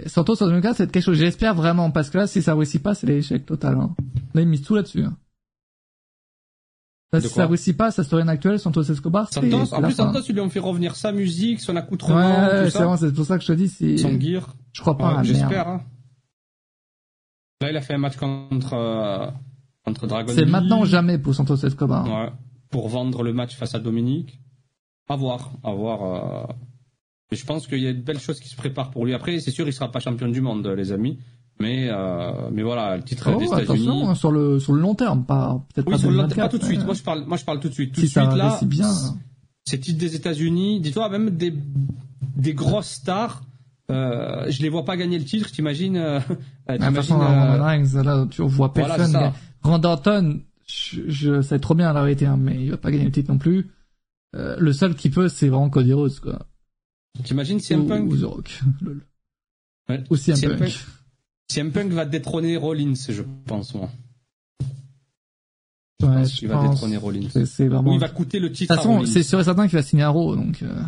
Speaker 1: Santos 2004, c'est quelque chose, j'espère vraiment, parce que là, si ça réussit pas, c'est l'échec total, hein. Là, ils misent tout là-dessus, hein. Si ça réussit pas, sa storyline actuelle, Santos Escobar,
Speaker 2: Santos, en plus, Santos, ils lui ont fait revenir sa musique, son accoutrement,
Speaker 1: ouais, c'est c'est pour ça que je te dis, c'est...
Speaker 2: Son gear.
Speaker 1: Je crois pas,
Speaker 2: J'espère, hein. Là, il a fait un match contre, euh, contre Dragon
Speaker 1: C'est maintenant ou jamais pour Santos Escobar.
Speaker 2: Ouais. Pour vendre le match face à Dominique. À voir, à voir. Euh... je pense qu'il y a de belles choses qui se préparent pour lui. Après, c'est sûr, il sera pas champion du monde, les amis. Mais euh, mais voilà, le titre oh, des États-Unis.
Speaker 1: Hein, sur le sur le long terme, pas peut-être
Speaker 2: pas sur le long terme, pas tout de suite. Moi, je parle, moi, je parle tout de suite. Tout
Speaker 1: si
Speaker 2: de suite
Speaker 1: ça
Speaker 2: là.
Speaker 1: bien.
Speaker 2: Ces titres des États-Unis, dis-toi même des des grosses stars. Euh, je les vois pas gagner le titre, t'imagines euh,
Speaker 1: ah, T'imagines euh... là, tu vois personne. Voilà, Randanton, je, je sais trop bien la vérité, hein, mais il va pas gagner le titre non plus. Euh, le seul qui peut, c'est vraiment Cody Rhodes, quoi.
Speaker 2: T'imagines CM Punk?
Speaker 1: Ou The Rock. Ouais. Ou CM, CM Punk.
Speaker 2: CM Punk va détrôner Rollins, je pense, moi.
Speaker 1: Je ouais, pense
Speaker 2: va détrôner Rollins.
Speaker 1: C'est vraiment...
Speaker 2: Ou il va coûter le titre
Speaker 1: De toute façon, c'est sûr et certain qu'il va signer à Raw, donc... Euh...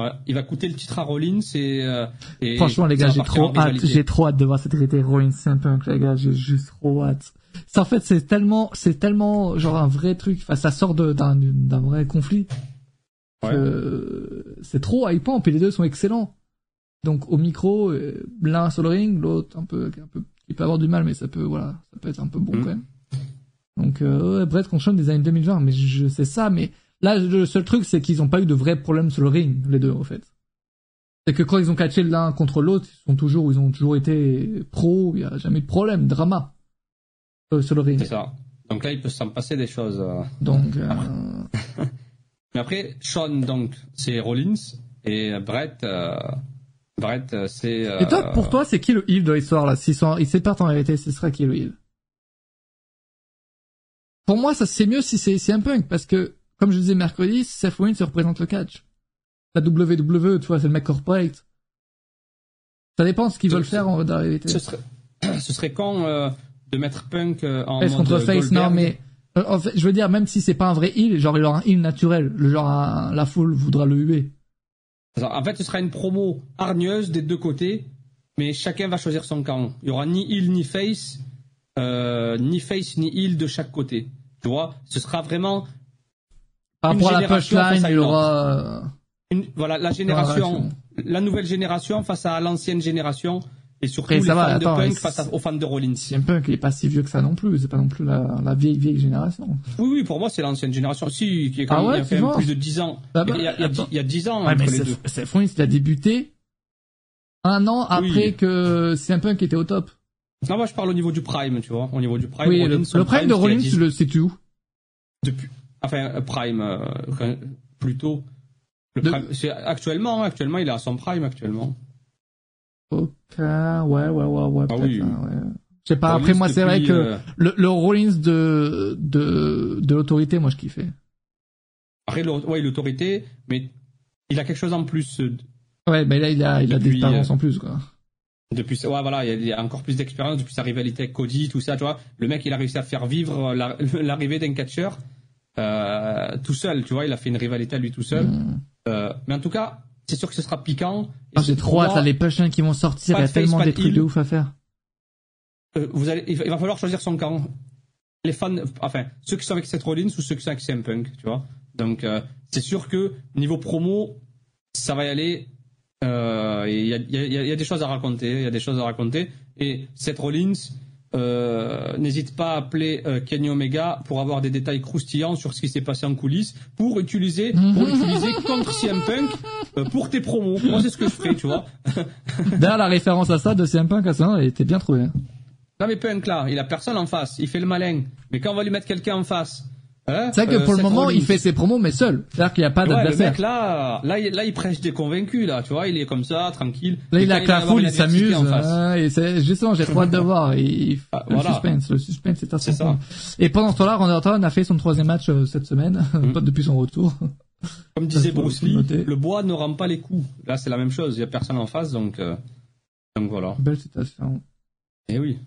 Speaker 2: Ouais, il va coûter le titre à Rollins et... Euh, et
Speaker 1: Franchement, les gars, j'ai trop hâte, j'ai trop hâte de voir cette réalité Rollins CM Punk, les gars, j'ai juste trop hâte. Ça, en fait, c'est tellement, c'est tellement, genre, un vrai truc, enfin, ça sort d'un, d'un vrai conflit euh, c'est trop hypant, puis les deux sont excellents. Donc au micro, euh, l'un sur le ring, l'autre un peu, un peu, il peut avoir du mal, mais ça peut, voilà, ça peut être un peu bon mm. quand même. Donc euh, Brett contre des années 2020, mais je sais ça, mais là le seul truc c'est qu'ils ont pas eu de vrais problèmes sur le ring, les deux en fait. C'est que quand ils ont catché l'un contre l'autre, ils sont toujours, ils ont toujours été pro, il y a jamais eu de problème, drama. euh, sur le ring.
Speaker 2: C'est ça. Donc là, il peut s'en passer des choses. euh.
Speaker 1: Donc,
Speaker 2: Mais après, Sean, donc, c'est Rollins. Et Brett, Brett, euh, c'est... euh,
Speaker 1: Et toi, pour toi, c'est qui le heel de l'histoire là S'ils sont, ils séparent en vérité, ce serait qui le heel Pour moi, ça c'est mieux si c'est un Punk parce que, comme je disais mercredi, Seth Rollins se représente le catch. La WWE, tu vois, c'est le mec corporate. Ça dépend de ce qu'ils veulent faire en vérité.
Speaker 2: Ce serait, ce serait con euh, de mettre Punk euh, en
Speaker 1: Face contre face, non mais euh, en fait, je veux dire, même si c'est pas un vrai heel, genre il aura un heel naturel, le genre la foule voudra le huer.
Speaker 2: En fait, ce sera une promo hargneuse des deux côtés, mais chacun va choisir son camp. Il y aura ni heel ni face, euh, ni face ni heel de chaque côté. Tu vois, ce sera vraiment
Speaker 1: Par rapport à la punchline, il
Speaker 2: une
Speaker 1: aura. euh,
Speaker 2: une, voilà la génération, la nouvelle génération face à l'ancienne génération, et surtout
Speaker 1: Après,
Speaker 2: les
Speaker 1: ça va,
Speaker 2: fans
Speaker 1: attends,
Speaker 2: de Punk face à- aux fans de Rollins.
Speaker 1: CM Punk, il est pas si vieux que ça non plus. C'est pas non plus la, la vieille vieille génération.
Speaker 2: Oui, oui, pour moi, c'est l'ancienne génération. Si, qui est
Speaker 1: Ah
Speaker 2: quand même,
Speaker 1: ouais,
Speaker 2: il y a quand même plus de 10 ans.
Speaker 1: Bah, bah,
Speaker 2: il, y a, il y a
Speaker 1: attends.
Speaker 2: dix- il y a 10 ans
Speaker 1: Ouais, mais
Speaker 2: entre les deux.
Speaker 1: Rollins, il a débuté un an après
Speaker 2: Oui.
Speaker 1: que CM Punk était au top.
Speaker 2: Non, moi, je parle au niveau du prime, tu vois. Au niveau du prime,
Speaker 1: oui, le,
Speaker 2: Rollins, son
Speaker 1: le prime de
Speaker 2: c'était
Speaker 1: Rollins,
Speaker 2: il y a
Speaker 1: tu
Speaker 2: 10
Speaker 1: le sais-tu où?
Speaker 2: Depuis, enfin, euh, prime, euh, plutôt. Le
Speaker 1: De-
Speaker 2: prime, c'est actuellement, hein, actuellement, il est à son prime, actuellement.
Speaker 1: Ok, ouais, ouais, ouais, ouais,
Speaker 2: Ah
Speaker 1: peut-être,
Speaker 2: oui.
Speaker 1: hein, ouais. Je sais pas,
Speaker 2: Rollins,
Speaker 1: après moi c'est vrai que
Speaker 2: euh,
Speaker 1: le, le Rollins de, de, de l'autorité, moi je kiffais.
Speaker 2: après, ouais, l'autorité, mais il a quelque chose en plus. euh,
Speaker 1: Ouais, mais là il a, il a des expériences
Speaker 2: euh,
Speaker 1: en plus, quoi.
Speaker 2: Depuis, ouais, voilà, il y a- encore plus d'expérience depuis sa rivalité avec Cody, tout ça, tu vois. Le mec, il a réussi à faire vivre la- l'arrivée d'un catcheur euh, tout seul, tu vois. Il a fait une rivalité à lui tout seul.
Speaker 1: Mm.
Speaker 2: Euh, mais en tout cas, c'est sûr que ce sera piquant.
Speaker 1: Ah, J'ai trop hâte, les punchlines qui vont sortir, il y a tellement des
Speaker 2: de
Speaker 1: trucs de ouf à faire.
Speaker 2: euh, vous allez, il va falloir choisir son camp. Les fans, enfin, ceux qui sont avec Seth Rollins ou ceux qui sont avec CM Punk, tu vois. Donc, euh, c'est sûr que niveau promo, ça va y aller. euh, Il y, y a des choses à raconter, il y a des choses à raconter. Et Seth Rollins, euh, n'hésite pas à appeler euh, Kenny Omega pour avoir des détails croustillants sur ce qui s'est passé en coulisses, pour utiliser, pour l'utiliser contre CM Punk euh, pour tes promos. Moi, c'est ce que je ferais, tu vois.
Speaker 1: D'ailleurs, la référence à ça de CM Punk à ça, elle était bien trouvée. hein.
Speaker 2: Non mais Punk là, il a personne en face, il fait le malin. Mais quand on va lui mettre quelqu'un en face, hein,
Speaker 1: C'est vrai que
Speaker 2: euh,
Speaker 1: pour le moment, il fait ses promos, mais seul. C'est-à-dire qu'il n'y a pas
Speaker 2: Ouais, le
Speaker 1: d'adversaire.
Speaker 2: mec là, là, il, là, il prêche des convaincus là, tu vois, il est comme ça, tranquille.
Speaker 1: Là, il a que la foule, il s'amuse. hein, et c'est, justement, j'ai trop hâte de voir. Il-
Speaker 2: Ah,
Speaker 1: le
Speaker 2: voilà.
Speaker 1: suspense, le suspense
Speaker 2: C'est ça.
Speaker 1: point. Et pendant ce temps-là, Randy Orton a fait son troisième match euh, cette semaine,
Speaker 2: Mm.
Speaker 1: pas depuis son retour.
Speaker 2: Comme disait Bruce Lee, le bois ne rend pas les coups. Là, c'est la même chose, il y a personne en face, donc, euh, donc voilà.
Speaker 1: Belle citation.
Speaker 2: Et oui.